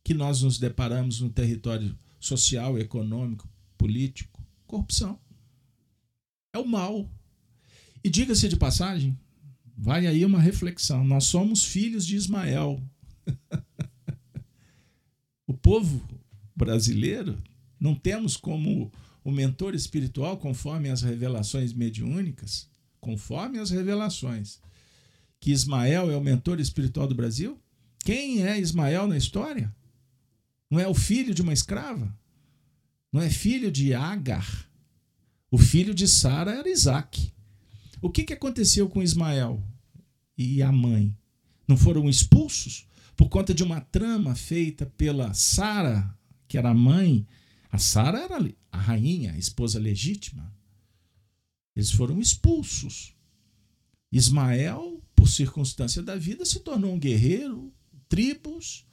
que nós nos deparamos no território social, econômico, político? Corrupção. É o mal. E diga-se de passagem, vai aí uma reflexão. Nós somos filhos de Ismael. o povo brasileiro não temos como o mentor espiritual, conforme as revelações mediúnicas, conforme as revelações, que Ismael é o mentor espiritual do Brasil? Quem é Ismael na história? Não é o filho de uma escrava? Não é filho de Agar? O filho de Sara era Isaac. O que, que aconteceu com Ismael e a mãe? Não foram expulsos por conta de uma trama feita pela Sara, que era a mãe a Sara era a rainha, a esposa legítima. Eles foram expulsos. Ismael por circunstância da vida, se tornou um guerreiro, tribos,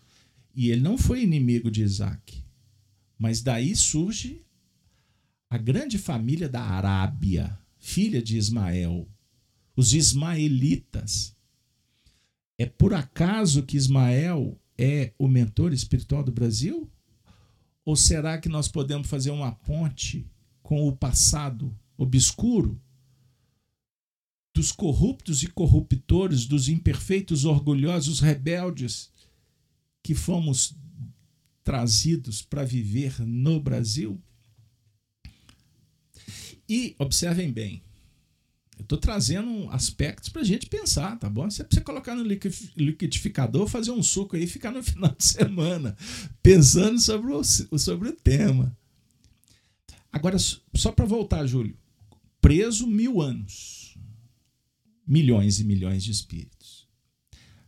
e ele não foi inimigo de Isaac. Mas daí surge a grande família da Arábia, filha de Ismael, os ismaelitas. É por acaso que Ismael é o mentor espiritual do Brasil? Ou será que nós podemos fazer uma ponte com o passado obscuro dos corruptos e corruptores, dos imperfeitos, orgulhosos, rebeldes que fomos trazidos para viver no Brasil? E observem bem, eu estou trazendo aspectos para a gente pensar, tá bom? Você precisa colocar no liquidificador, fazer um suco aí e ficar no final de semana pensando sobre o, sobre o tema. Agora, só para voltar, Júlio. Preso mil anos. Milhões e milhões de espíritos.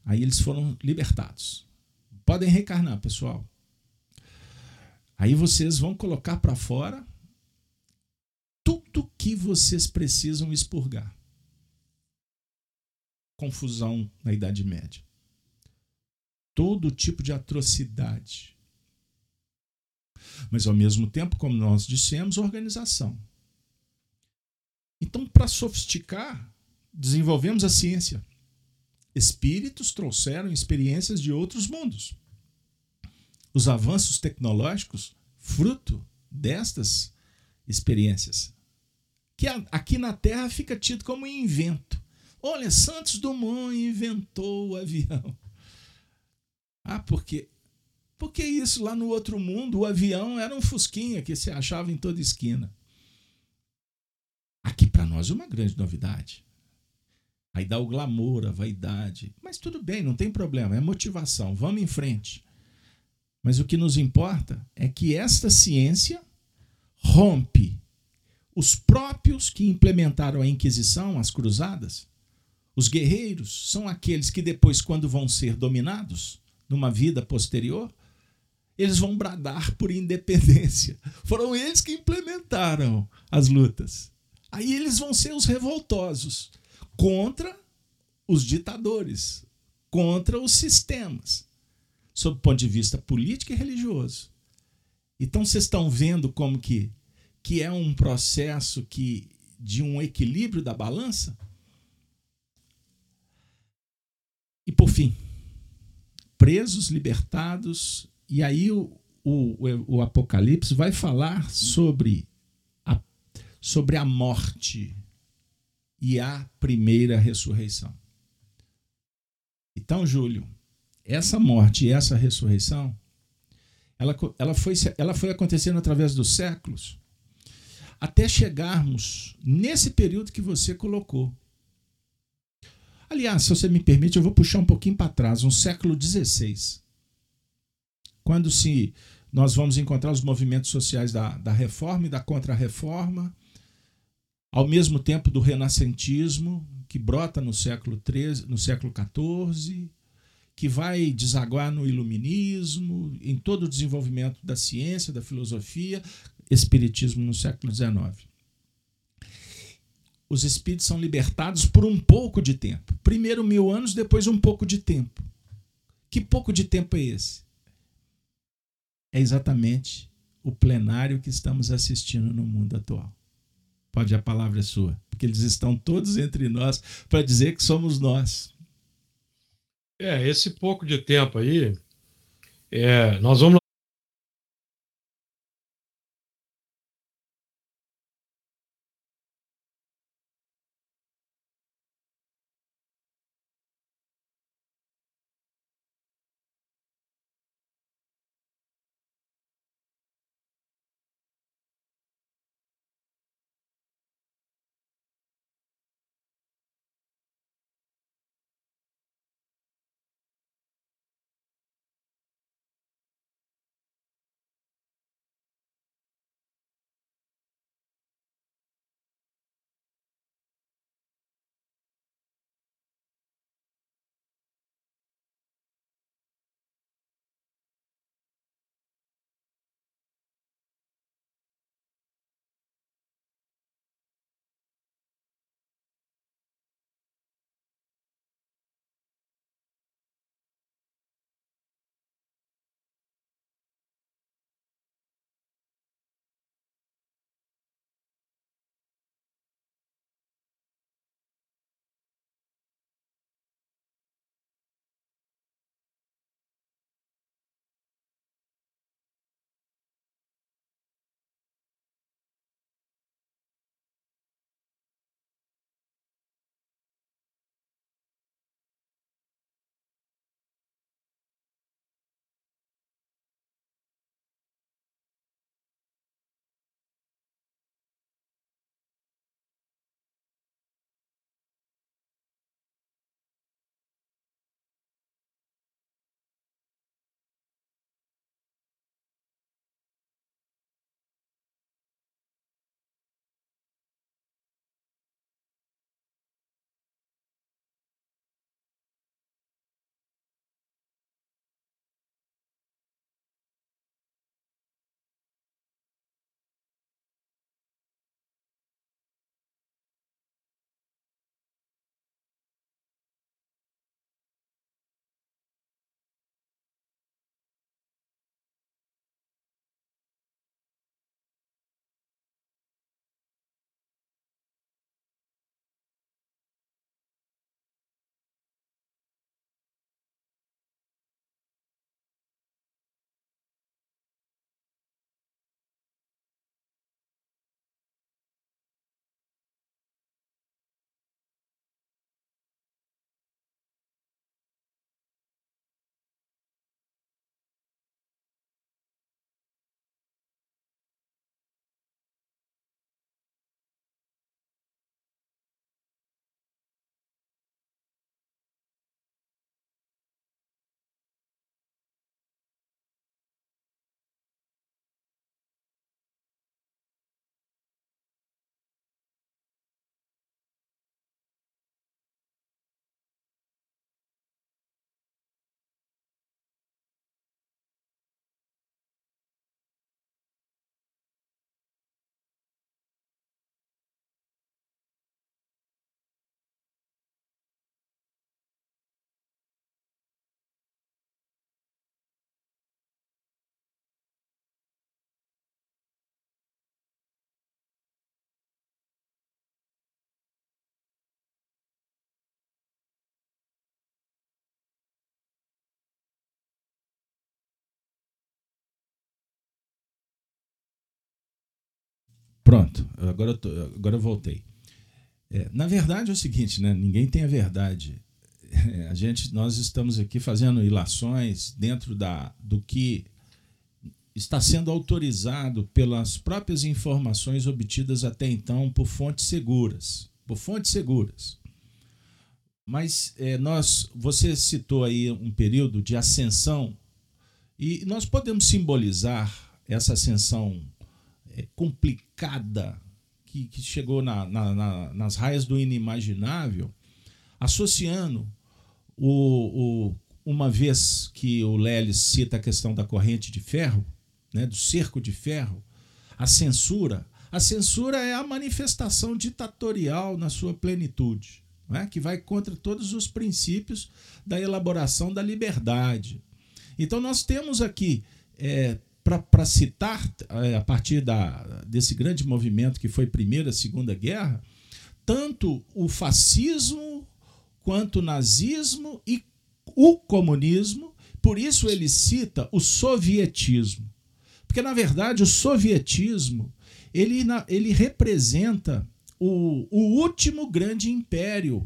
Aí eles foram libertados. Podem reencarnar, pessoal. Aí vocês vão colocar para fora tudo que vocês precisam expurgar. Confusão na Idade Média. Todo tipo de atrocidade. Mas, ao mesmo tempo, como nós dissemos, organização. Então, para sofisticar, desenvolvemos a ciência. Espíritos trouxeram experiências de outros mundos. Os avanços tecnológicos, fruto destas experiências que aqui na Terra fica tido como invento. Olha, Santos Dumont inventou o avião. Ah, por quê? Porque isso lá no outro mundo, o avião era um fusquinha que se achava em toda esquina. Aqui para nós é uma grande novidade. Aí dá o glamour, a vaidade. Mas tudo bem, não tem problema, é motivação, vamos em frente. Mas o que nos importa é que esta ciência rompe os próprios que implementaram a Inquisição, as cruzadas, os guerreiros, são aqueles que depois, quando vão ser dominados, numa vida posterior, eles vão bradar por independência. Foram eles que implementaram as lutas. Aí eles vão ser os revoltosos contra os ditadores, contra os sistemas, sob o ponto de vista político e religioso. Então vocês estão vendo como que que é um processo que de um equilíbrio da balança. E por fim, presos, libertados, e aí o, o, o Apocalipse vai falar sobre a, sobre a morte e a primeira ressurreição. Então, Júlio, essa morte e essa ressurreição, ela, ela, foi, ela foi acontecendo através dos séculos até chegarmos nesse período que você colocou. Aliás, se você me permite, eu vou puxar um pouquinho para trás, um século XVI. Quando se nós vamos encontrar os movimentos sociais da, da reforma e da contra-reforma, ao mesmo tempo do renascentismo, que brota no século XIII, no século XIV, que vai desaguar no iluminismo, em todo o desenvolvimento da ciência, da filosofia, espiritismo no século XIX. Os espíritos são libertados por um pouco de tempo. Primeiro mil anos, depois um pouco de tempo. Que pouco de tempo é esse? É exatamente o plenário que estamos assistindo no mundo atual. Pode, a palavra é sua. Porque eles estão todos entre nós para dizer que somos nós. É, esse pouco de tempo aí, é, nós vamos Pronto, agora eu, tô, agora eu voltei. É, na verdade é o seguinte, né? Ninguém tem a verdade. É, a gente, nós estamos aqui fazendo ilações dentro da, do que está sendo autorizado pelas próprias informações obtidas até então por fontes seguras, por fontes seguras. Mas é, nós, você citou aí um período de ascensão e nós podemos simbolizar essa ascensão complicada que, que chegou na, na, na, nas raias do inimaginável, associando o, o, uma vez que o Lelis cita a questão da corrente de ferro, né, do cerco de ferro, a censura. A censura é a manifestação ditatorial na sua plenitude né, que vai contra todos os princípios da elaboração da liberdade. Então, nós temos aqui, é, para citar, é, a partir da, desse grande movimento que foi Primeira e Segunda Guerra, tanto o fascismo quanto o nazismo e o comunismo, por isso ele cita o sovietismo. Porque, na verdade, o sovietismo ele, ele representa o, o último grande império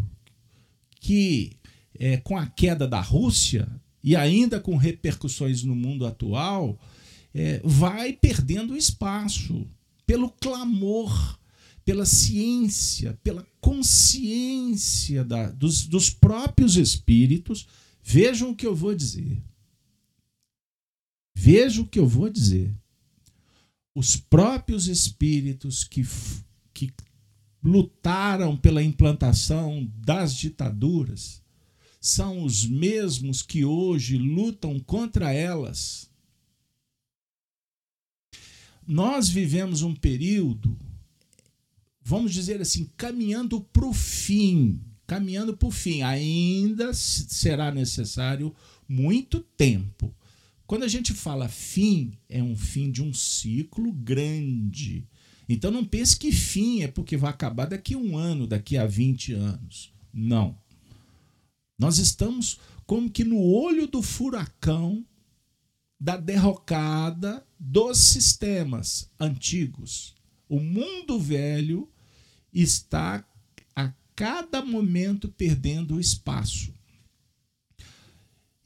que, é, com a queda da Rússia e ainda com repercussões no mundo atual, é, vai perdendo espaço pelo clamor, pela ciência, pela consciência da, dos, dos próprios espíritos. Vejam o que eu vou dizer. Vejam o que eu vou dizer. Os próprios espíritos que, que lutaram pela implantação das ditaduras são os mesmos que hoje lutam contra elas. Nós vivemos um período, vamos dizer assim, caminhando para o fim. Caminhando para o fim. Ainda será necessário muito tempo. Quando a gente fala fim, é um fim de um ciclo grande então não pense que fim é porque vai acabar daqui a um ano, daqui a 20 anos. Não. Nós estamos como que no olho do furacão da derrocada dos sistemas antigos. O mundo velho está a cada momento perdendo espaço.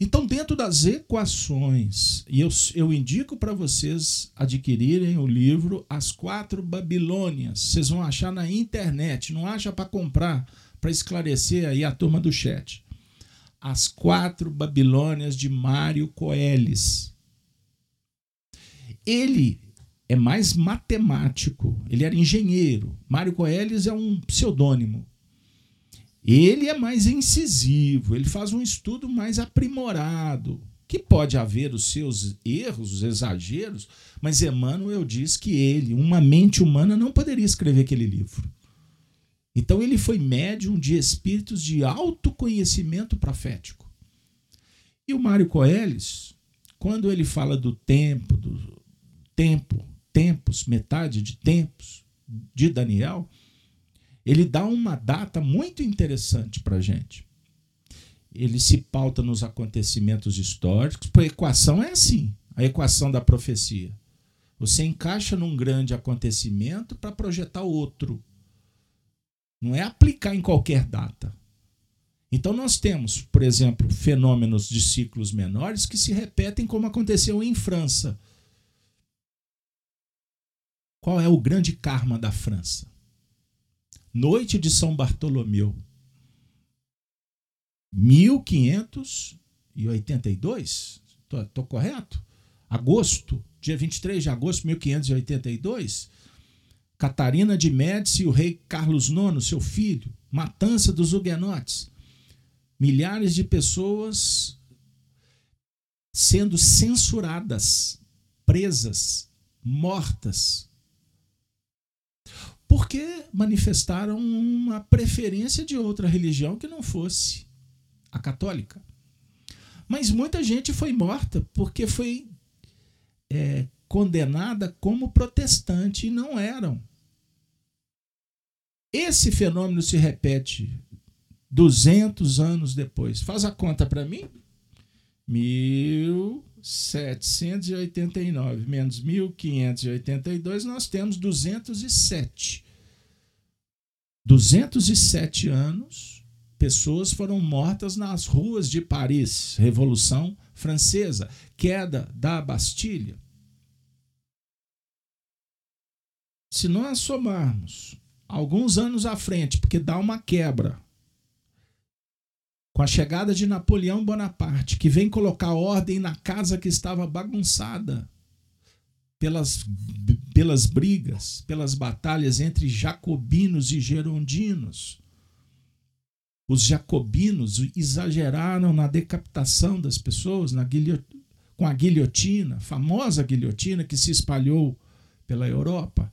Então, dentro das equações, e eu, eu indico para vocês adquirirem o livro As Quatro Babilônias. Vocês vão achar na internet, não acha para comprar, para esclarecer aí a turma do chat. As Quatro Babilônias de Mário Coelis. Ele é mais matemático, ele era engenheiro. Mário Coelis é um pseudônimo. Ele é mais incisivo, ele faz um estudo mais aprimorado, que pode haver os seus erros, os exageros, mas Emmanuel diz que ele, uma mente humana, não poderia escrever aquele livro. Então ele foi médium de espíritos de autoconhecimento profético. E o Mário Coelis, quando ele fala do tempo, do tempo, tempos, metade de tempos de Daniel, ele dá uma data muito interessante para a gente. Ele se pauta nos acontecimentos históricos, porque a equação é assim a equação da profecia. Você encaixa num grande acontecimento para projetar outro. Não é aplicar em qualquer data. Então, nós temos, por exemplo, fenômenos de ciclos menores que se repetem, como aconteceu em França. Qual é o grande karma da França? Noite de São Bartolomeu. 1582? Estou correto? Agosto, dia 23 de agosto de 1582. Catarina de Médici e o rei Carlos IX, seu filho. Matança dos huguenotes. Milhares de pessoas sendo censuradas, presas, mortas porque manifestaram uma preferência de outra religião que não fosse a católica. Mas muita gente foi morta porque foi é, condenada como protestante e não eram. Esse fenômeno se repete 200 anos depois. Faz a conta para mim. 1000 1.789 menos 1.582, nós temos 207. 207 anos, pessoas foram mortas nas ruas de Paris, Revolução Francesa, queda da Bastilha. Se nós somarmos alguns anos à frente, porque dá uma quebra, com a chegada de Napoleão Bonaparte, que vem colocar ordem na casa que estava bagunçada pelas, pelas brigas, pelas batalhas entre jacobinos e gerondinos. Os jacobinos exageraram na decapitação das pessoas na com a guilhotina, famosa guilhotina que se espalhou pela Europa.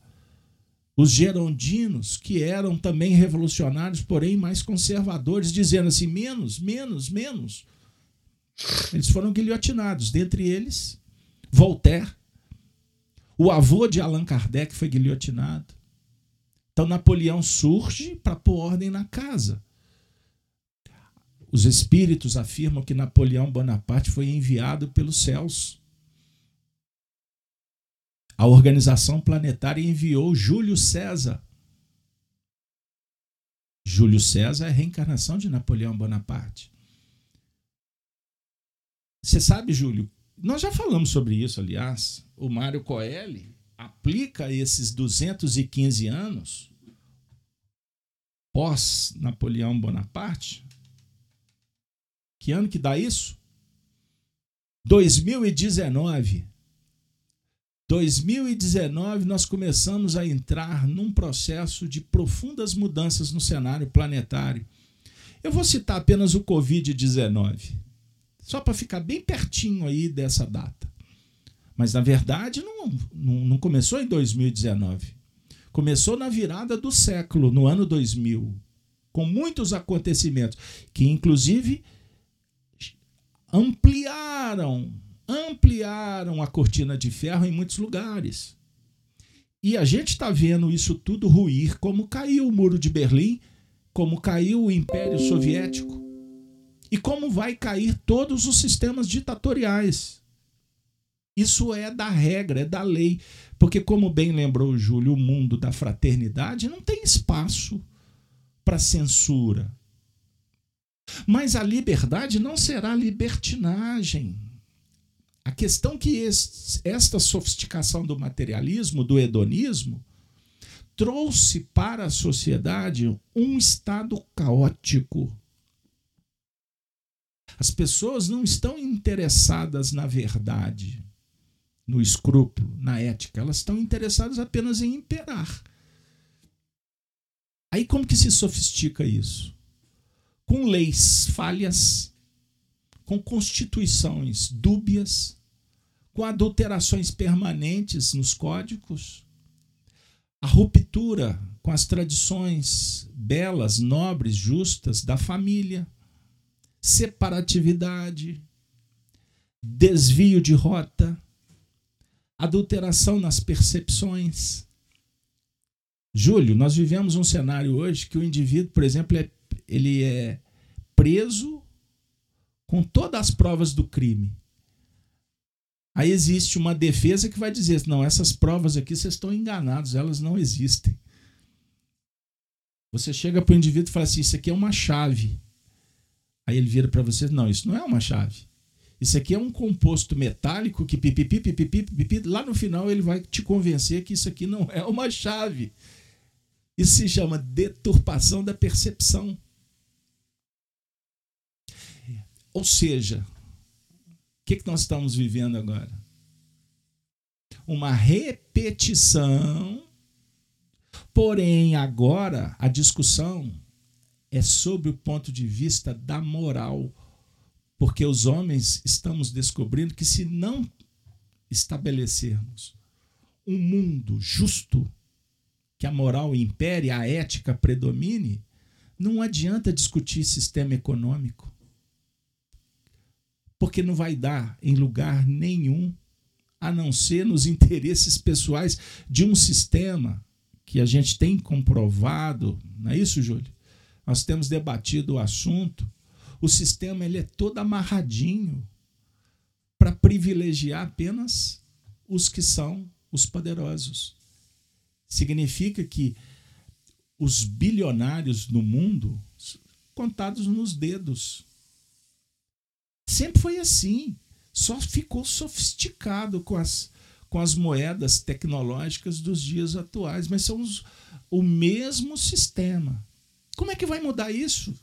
Os gerondinos, que eram também revolucionários, porém mais conservadores, dizendo assim: menos, menos, menos. Eles foram guilhotinados. Dentre eles, Voltaire, o avô de Allan Kardec foi guilhotinado. Então Napoleão surge para pôr ordem na casa. Os espíritos afirmam que Napoleão Bonaparte foi enviado pelos céus. A organização planetária enviou Júlio César. Júlio César é a reencarnação de Napoleão Bonaparte. Você sabe, Júlio, nós já falamos sobre isso, aliás. O Mário Coelho aplica esses 215 anos pós Napoleão Bonaparte. Que ano que dá isso? 2019. 2019 nós começamos a entrar num processo de profundas mudanças no cenário planetário. Eu vou citar apenas o Covid-19. Só para ficar bem pertinho aí dessa data. Mas na verdade não, não, não, começou em 2019. Começou na virada do século, no ano 2000, com muitos acontecimentos que inclusive ampliaram, ampliaram a cortina de ferro em muitos lugares. E a gente está vendo isso tudo ruir, como caiu o muro de Berlim, como caiu o Império Soviético e como vai cair todos os sistemas ditatoriais. Isso é da regra, é da lei. Porque, como bem lembrou Júlio, o mundo da fraternidade não tem espaço para censura. Mas a liberdade não será libertinagem. A questão que esta sofisticação do materialismo, do hedonismo, trouxe para a sociedade um estado caótico as pessoas não estão interessadas na verdade, no escrúpulo, na ética. Elas estão interessadas apenas em imperar. Aí como que se sofistica isso? Com leis falhas, com constituições dúbias, com adulterações permanentes nos códigos, a ruptura com as tradições belas, nobres, justas da família separatividade, desvio de rota, adulteração nas percepções. Júlio, nós vivemos um cenário hoje que o indivíduo, por exemplo, é, ele é preso com todas as provas do crime. Aí existe uma defesa que vai dizer: não, essas provas aqui vocês estão enganados, elas não existem. Você chega para o indivíduo e fala assim: isso aqui é uma chave. Aí ele vira para você, não, isso não é uma chave. Isso aqui é um composto metálico que pipipi, pipipi, pipipi, lá no final ele vai te convencer que isso aqui não é uma chave. Isso se chama deturpação da percepção. Ou seja, o que, que nós estamos vivendo agora? Uma repetição, porém agora a discussão é sobre o ponto de vista da moral. Porque os homens estamos descobrindo que se não estabelecermos um mundo justo, que a moral impere, a ética predomine, não adianta discutir sistema econômico. Porque não vai dar em lugar nenhum, a não ser nos interesses pessoais de um sistema que a gente tem comprovado, não é isso, Júlio? nós temos debatido o assunto, o sistema ele é todo amarradinho para privilegiar apenas os que são os poderosos. Significa que os bilionários no mundo contados nos dedos. Sempre foi assim. Só ficou sofisticado com as, com as moedas tecnológicas dos dias atuais, mas são os, o mesmo sistema. Como é que vai mudar isso?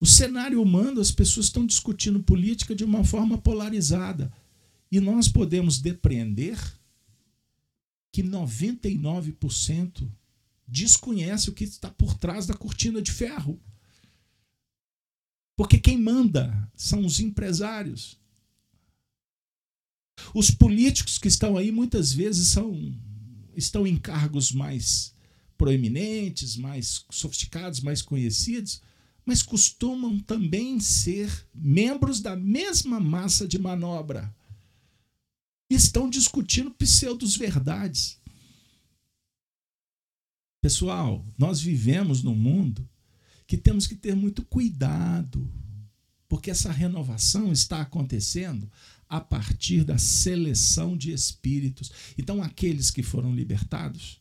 O cenário humano, as pessoas estão discutindo política de uma forma polarizada. E nós podemos depreender que 99% desconhece o que está por trás da cortina de ferro. Porque quem manda são os empresários. Os políticos que estão aí muitas vezes são estão em cargos mais proeminentes, mais sofisticados, mais conhecidos, mas costumam também ser membros da mesma massa de manobra. Estão discutindo pseudos verdades. Pessoal, nós vivemos num mundo que temos que ter muito cuidado, porque essa renovação está acontecendo a partir da seleção de espíritos. Então, aqueles que foram libertados,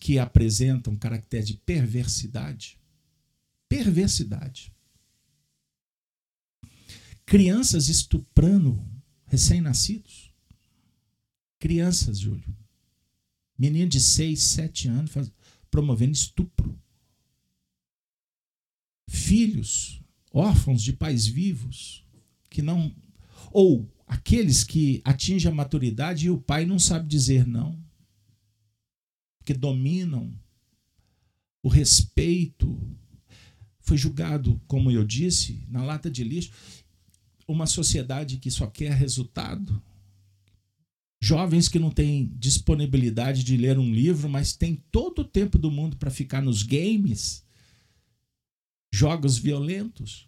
que, apresentam caractere de perversidade, perversidade. Crianças estuprando recém-nascidos. Crianças, Júlio. Menino de 6, 7 anos faz, promovendo estupro. Filhos órfãos de pais vivos que não ou aqueles que atingem a maturidade e o pai não sabe dizer não, que dominam o respeito. Foi julgado, como eu disse, na lata de lixo, uma sociedade que só quer resultado. Jovens que não têm disponibilidade de ler um livro, mas têm todo o tempo do mundo para ficar nos games jogos violentos.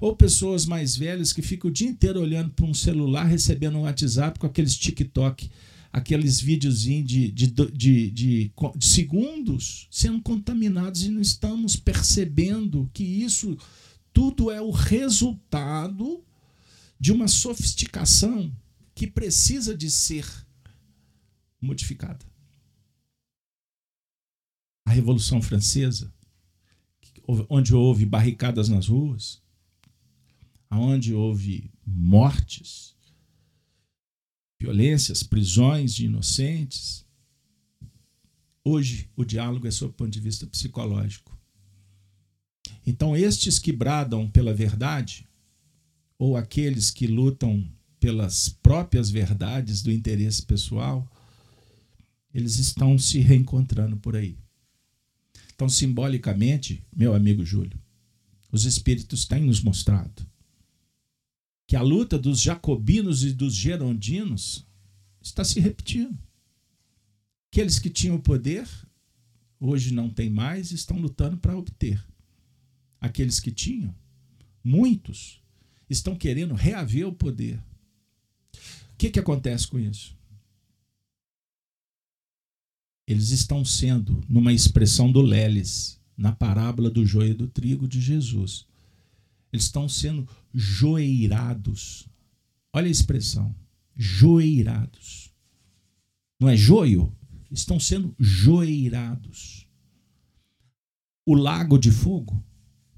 Ou pessoas mais velhas que ficam o dia inteiro olhando para um celular, recebendo um WhatsApp com aqueles TikTok, aqueles videozinhos de, de, de, de, segundos sendo contaminados e não estamos percebendo que isso tudo é o resultado de uma sofisticação que precisa de ser modificada. A Revolução Francesa onde houve barricadas nas ruas, onde houve mortes, violências, prisões de inocentes. Hoje o diálogo é sob o ponto de vista psicológico. Então, estes que bradam pela verdade, ou aqueles que lutam pelas próprias verdades do interesse pessoal, eles estão se reencontrando por aí. Então, simbolicamente, meu amigo Júlio, os espíritos têm nos mostrado que a luta dos jacobinos e dos gerondinos está se repetindo. Aqueles que tinham poder, hoje não têm mais, estão lutando para obter. Aqueles que tinham, muitos, estão querendo reaver o poder. O que, que acontece com isso? eles estão sendo, numa expressão do Leles, na parábola do joio do trigo de Jesus, eles estão sendo joeirados. Olha a expressão, joeirados. Não é joio? Estão sendo joeirados. O lago de fogo,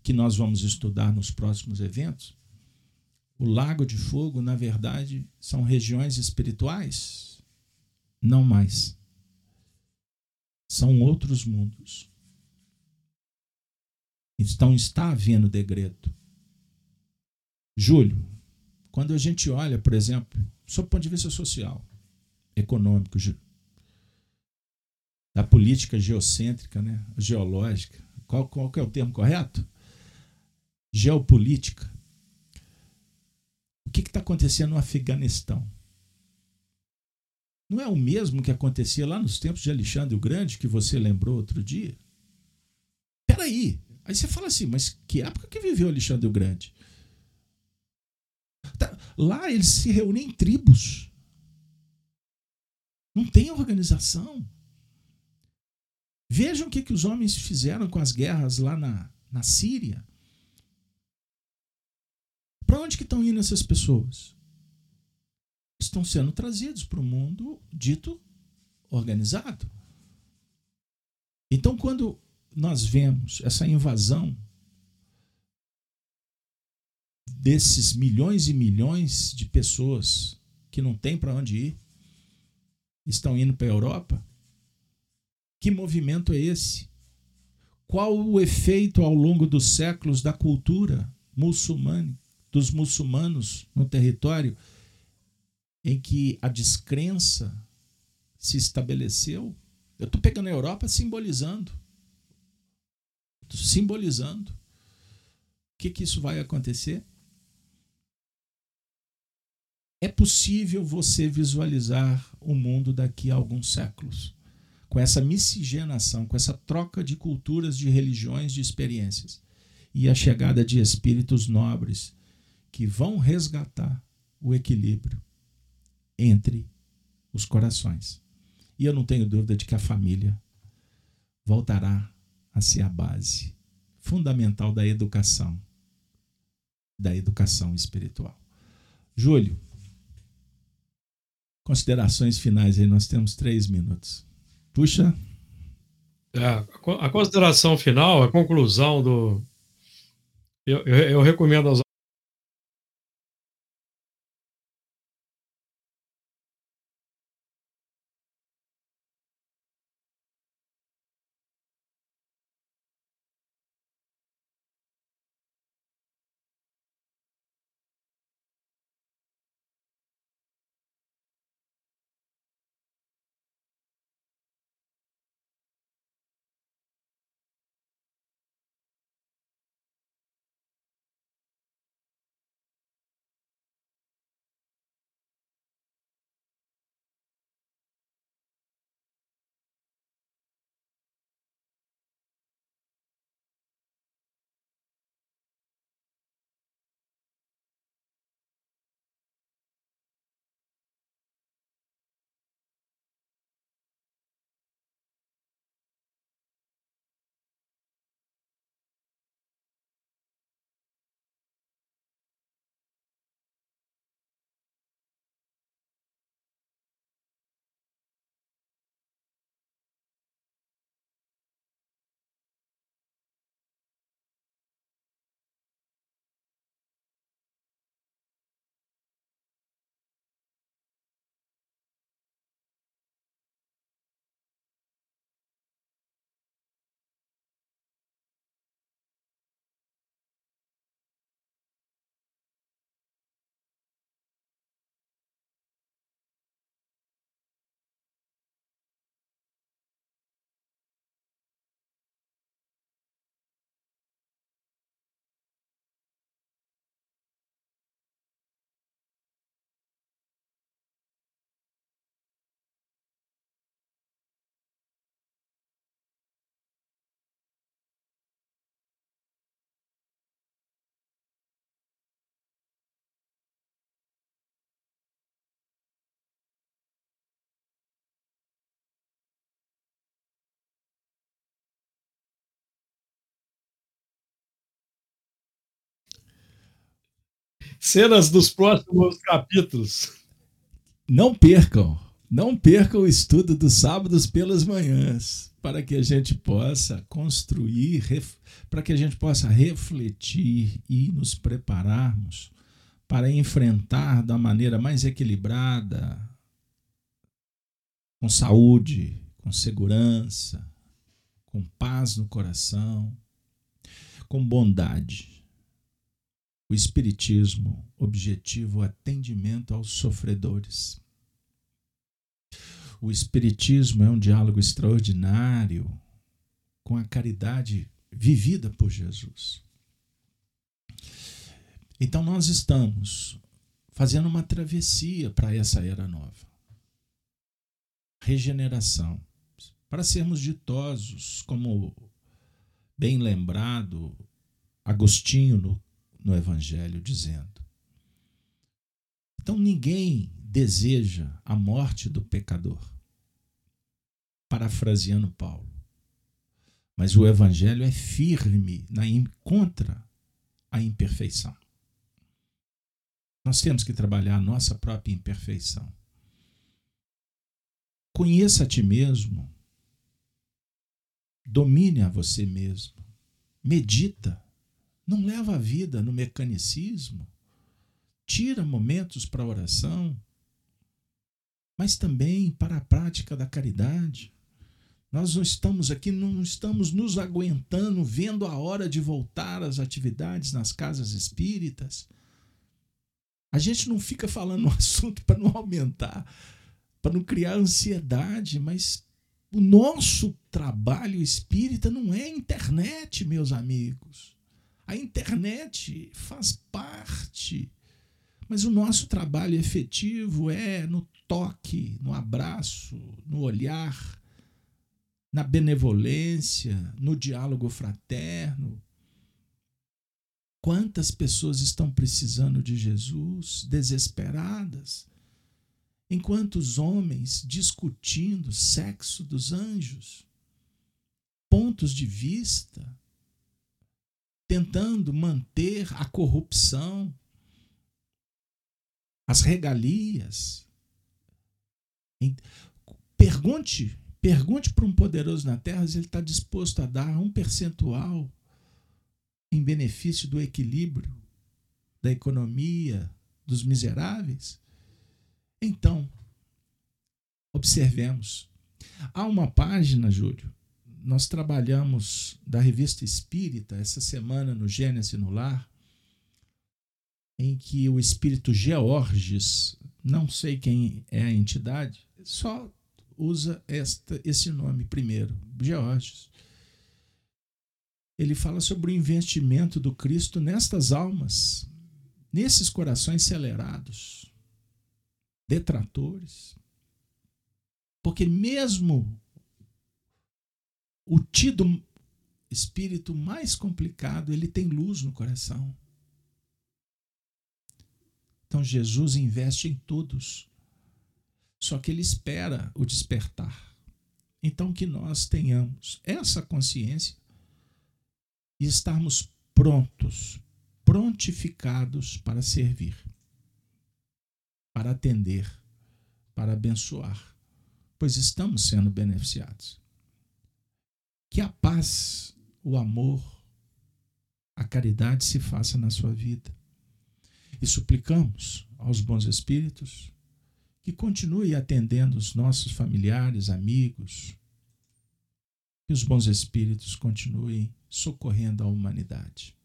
que nós vamos estudar nos próximos eventos, o lago de fogo, na verdade, são regiões espirituais? Não mais são outros mundos. Então está havendo degredo. Júlio, quando a gente olha, por exemplo, sob o ponto de vista social, econômico, da política geocêntrica, né? geológica, qual, qual é o termo correto? Geopolítica. Que está acontecendo no Afeganistão? Não é o mesmo que acontecia lá nos tempos de Alexandre o Grande, que você lembrou outro dia? Peraí. Aí você fala assim, mas que época que viveu Alexandre o Grande? Tá, lá eles se reúnem em tribos. Não tem organização. Vejam o que, que os homens fizeram com as guerras lá na, na Síria. Onde que estão indo essas pessoas? Estão sendo trazidos para o mundo dito organizado. Então, quando nós vemos essa invasão desses milhões e milhões de pessoas que não têm para onde ir, estão indo para a Europa, que movimento é esse? Qual o efeito ao longo dos séculos da cultura muçulmana, dos muçulmanos no território em que a descrença se estabeleceu? Eu estou pegando a Europa simbolizando. Simbolizando. O que, que isso vai acontecer? É possível você visualizar o mundo daqui a alguns séculos, com essa miscigenação, com essa troca de culturas, de religiões, de experiências, e a chegada de espíritos nobres que vão resgatar o equilíbrio entre os corações. E eu não tenho dúvida de que a família voltará a ser a base fundamental da educação, da educação espiritual. Júlio, Considerações finais aí, nós temos três minutos. Puxa. É, a consideração final, a conclusão do. Eu, eu, eu recomendo aos cenas dos próximos capítulos. Não percam, não percam o estudo dos sábados pelas manhãs, para que a gente possa construir, para que a gente possa refletir e nos prepararmos para enfrentar da maneira mais equilibrada, com saúde, com segurança, com paz no coração, com bondade o Espiritismo, objetivo atendimento aos sofredores. O Espiritismo é um diálogo extraordinário com a caridade vivida por Jesus. Então, nós estamos fazendo uma travessia para essa era nova. Regeneração. Para sermos ditosos, como bem lembrado Agostinho no no Evangelho, dizendo: Então ninguém deseja a morte do pecador. Parafraseando Paulo. Mas o Evangelho é firme na, contra a imperfeição. Nós temos que trabalhar a nossa própria imperfeição. Conheça a ti mesmo. Domine a você mesmo. Medita. Não leva a vida no mecanicismo. Tira momentos para oração, mas também para a prática da caridade. Nós não estamos aqui, não estamos nos aguentando, vendo a hora de voltar às atividades nas casas espíritas. A gente não fica falando o assunto para não aumentar, para não criar ansiedade, mas o nosso trabalho espírita não é internet, meus amigos. A internet faz parte, mas o nosso trabalho efetivo é no toque, no abraço, no olhar, na benevolência, no diálogo fraterno. Quantas pessoas estão precisando de Jesus, desesperadas, enquanto os homens discutindo sexo dos anjos, pontos de vista, tentando manter a corrupção, as regalias. Pergunte Pergunte para um poderoso na terra se ele está disposto a dar um percentual em benefício do equilíbrio da economia dos miseráveis. Então, observemos. Há uma página, Júlio, nós trabalhamos da revista Espírita essa semana no Gênesis no Lar, em que o espírito Georges, não sei quem é a entidade, só usa esta, esse nome primeiro, Georges. Ele fala sobre o investimento do Cristo nestas almas, nesses corações acelerados, detratores. Porque mesmo o tido espírito mais complicado, ele tem luz no coração. Então Jesus investe em todos só que ele espera o despertar. Então, que nós tenhamos essa consciência e estarmos prontos, prontificados para servir, para atender, para abençoar, pois estamos sendo beneficiados. Que a paz, o amor, a caridade se faça na sua vida. E suplicamos aos bons espíritos que continue atendendo os nossos familiares, amigos, que os bons espíritos continuem socorrendo a humanidade.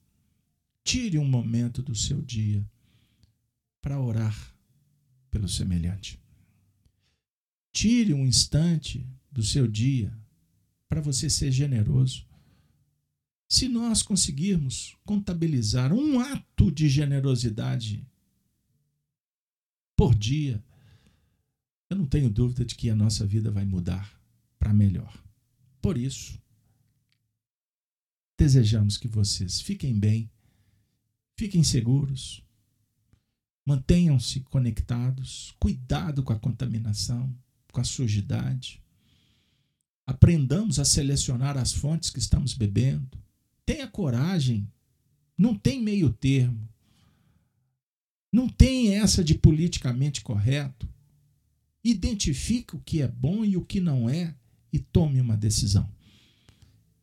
Tire um momento do seu dia para orar pelo semelhante. Tire um instante do seu dia para você ser generoso. Se nós conseguirmos contabilizar um ato de generosidade por dia, eu não tenho dúvida de que a nossa vida vai mudar para melhor. Por isso, desejamos que vocês fiquem bem, fiquem seguros, mantenham-se conectados, cuidado com a contaminação, com a sujidade. Aprendamos a selecionar as fontes que estamos bebendo. Tenha coragem, não tem meio termo. Não tem essa de politicamente correto. Identifique o que é bom e o que não é e tome uma decisão.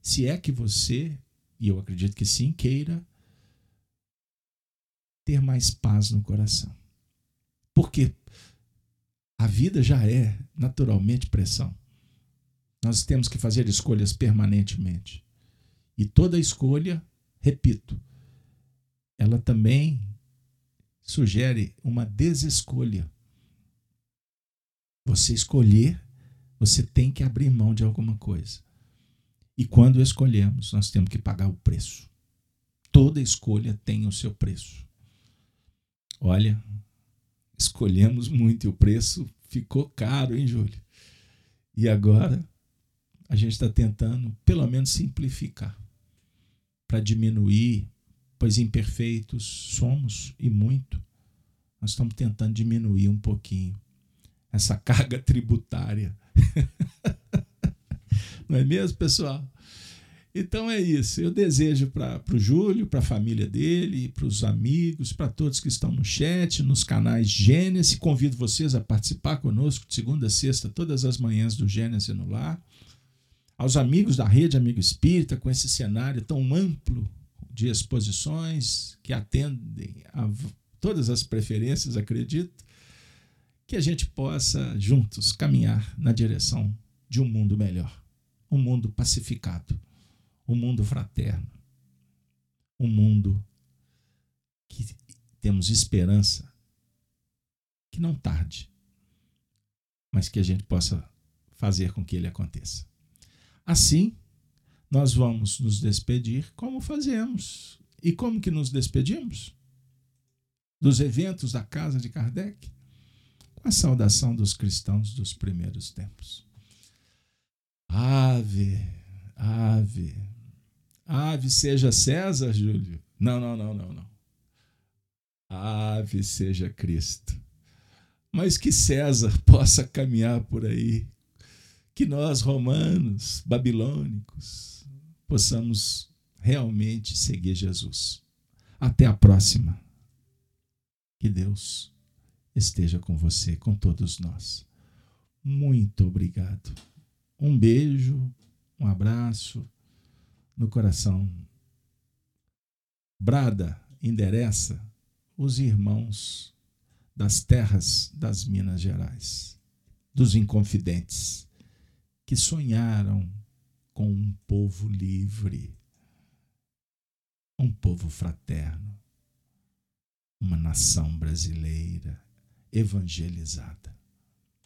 Se é que você, e eu acredito que sim, queira ter mais paz no coração. Porque a vida já é naturalmente pressão. Nós temos que fazer escolhas permanentemente. E toda escolha, repito, ela também sugere uma desescolha. Você escolher, você tem que abrir mão de alguma coisa. E quando escolhemos, nós temos que pagar o preço. Toda escolha tem o seu preço. Olha, escolhemos muito e o preço ficou caro, hein, Júlio? E agora a gente está tentando, pelo menos, simplificar para diminuir, pois imperfeitos somos e muito. Nós estamos tentando diminuir um pouquinho essa carga tributária. Não é mesmo, pessoal? Então é isso. Eu desejo para o Júlio, para a família dele, para os amigos, para todos que estão no chat, nos canais Gênesis. Convido vocês a participar conosco de segunda a sexta, todas as manhãs do Gênesis no lar. Aos amigos da Rede Amigo Espírita, com esse cenário tão amplo de exposições que atendem a todas as preferências, acredito, que a gente possa juntos caminhar na direção de um mundo melhor, um mundo pacificado um mundo fraterno, um mundo que temos esperança que não tarde, mas que a gente possa fazer com que ele aconteça. Assim, nós vamos nos despedir como fazemos. E como que nos despedimos? Dos eventos da casa de Kardec? Com a saudação dos cristãos dos primeiros tempos. Ave, ave, Ave seja César, Júlio. Não, não, não, não, não. Ave seja Cristo. Mas que César possa caminhar por aí, que nós, romanos, babilônicos, possamos realmente seguir Jesus. Até a próxima. Que Deus esteja com você, com todos nós. Muito obrigado. Um beijo, um abraço no coração. Brada, endereça os irmãos das terras das Minas Gerais, dos inconfidentes, que sonharam com um povo livre, um povo fraterno, uma nação brasileira evangelizada.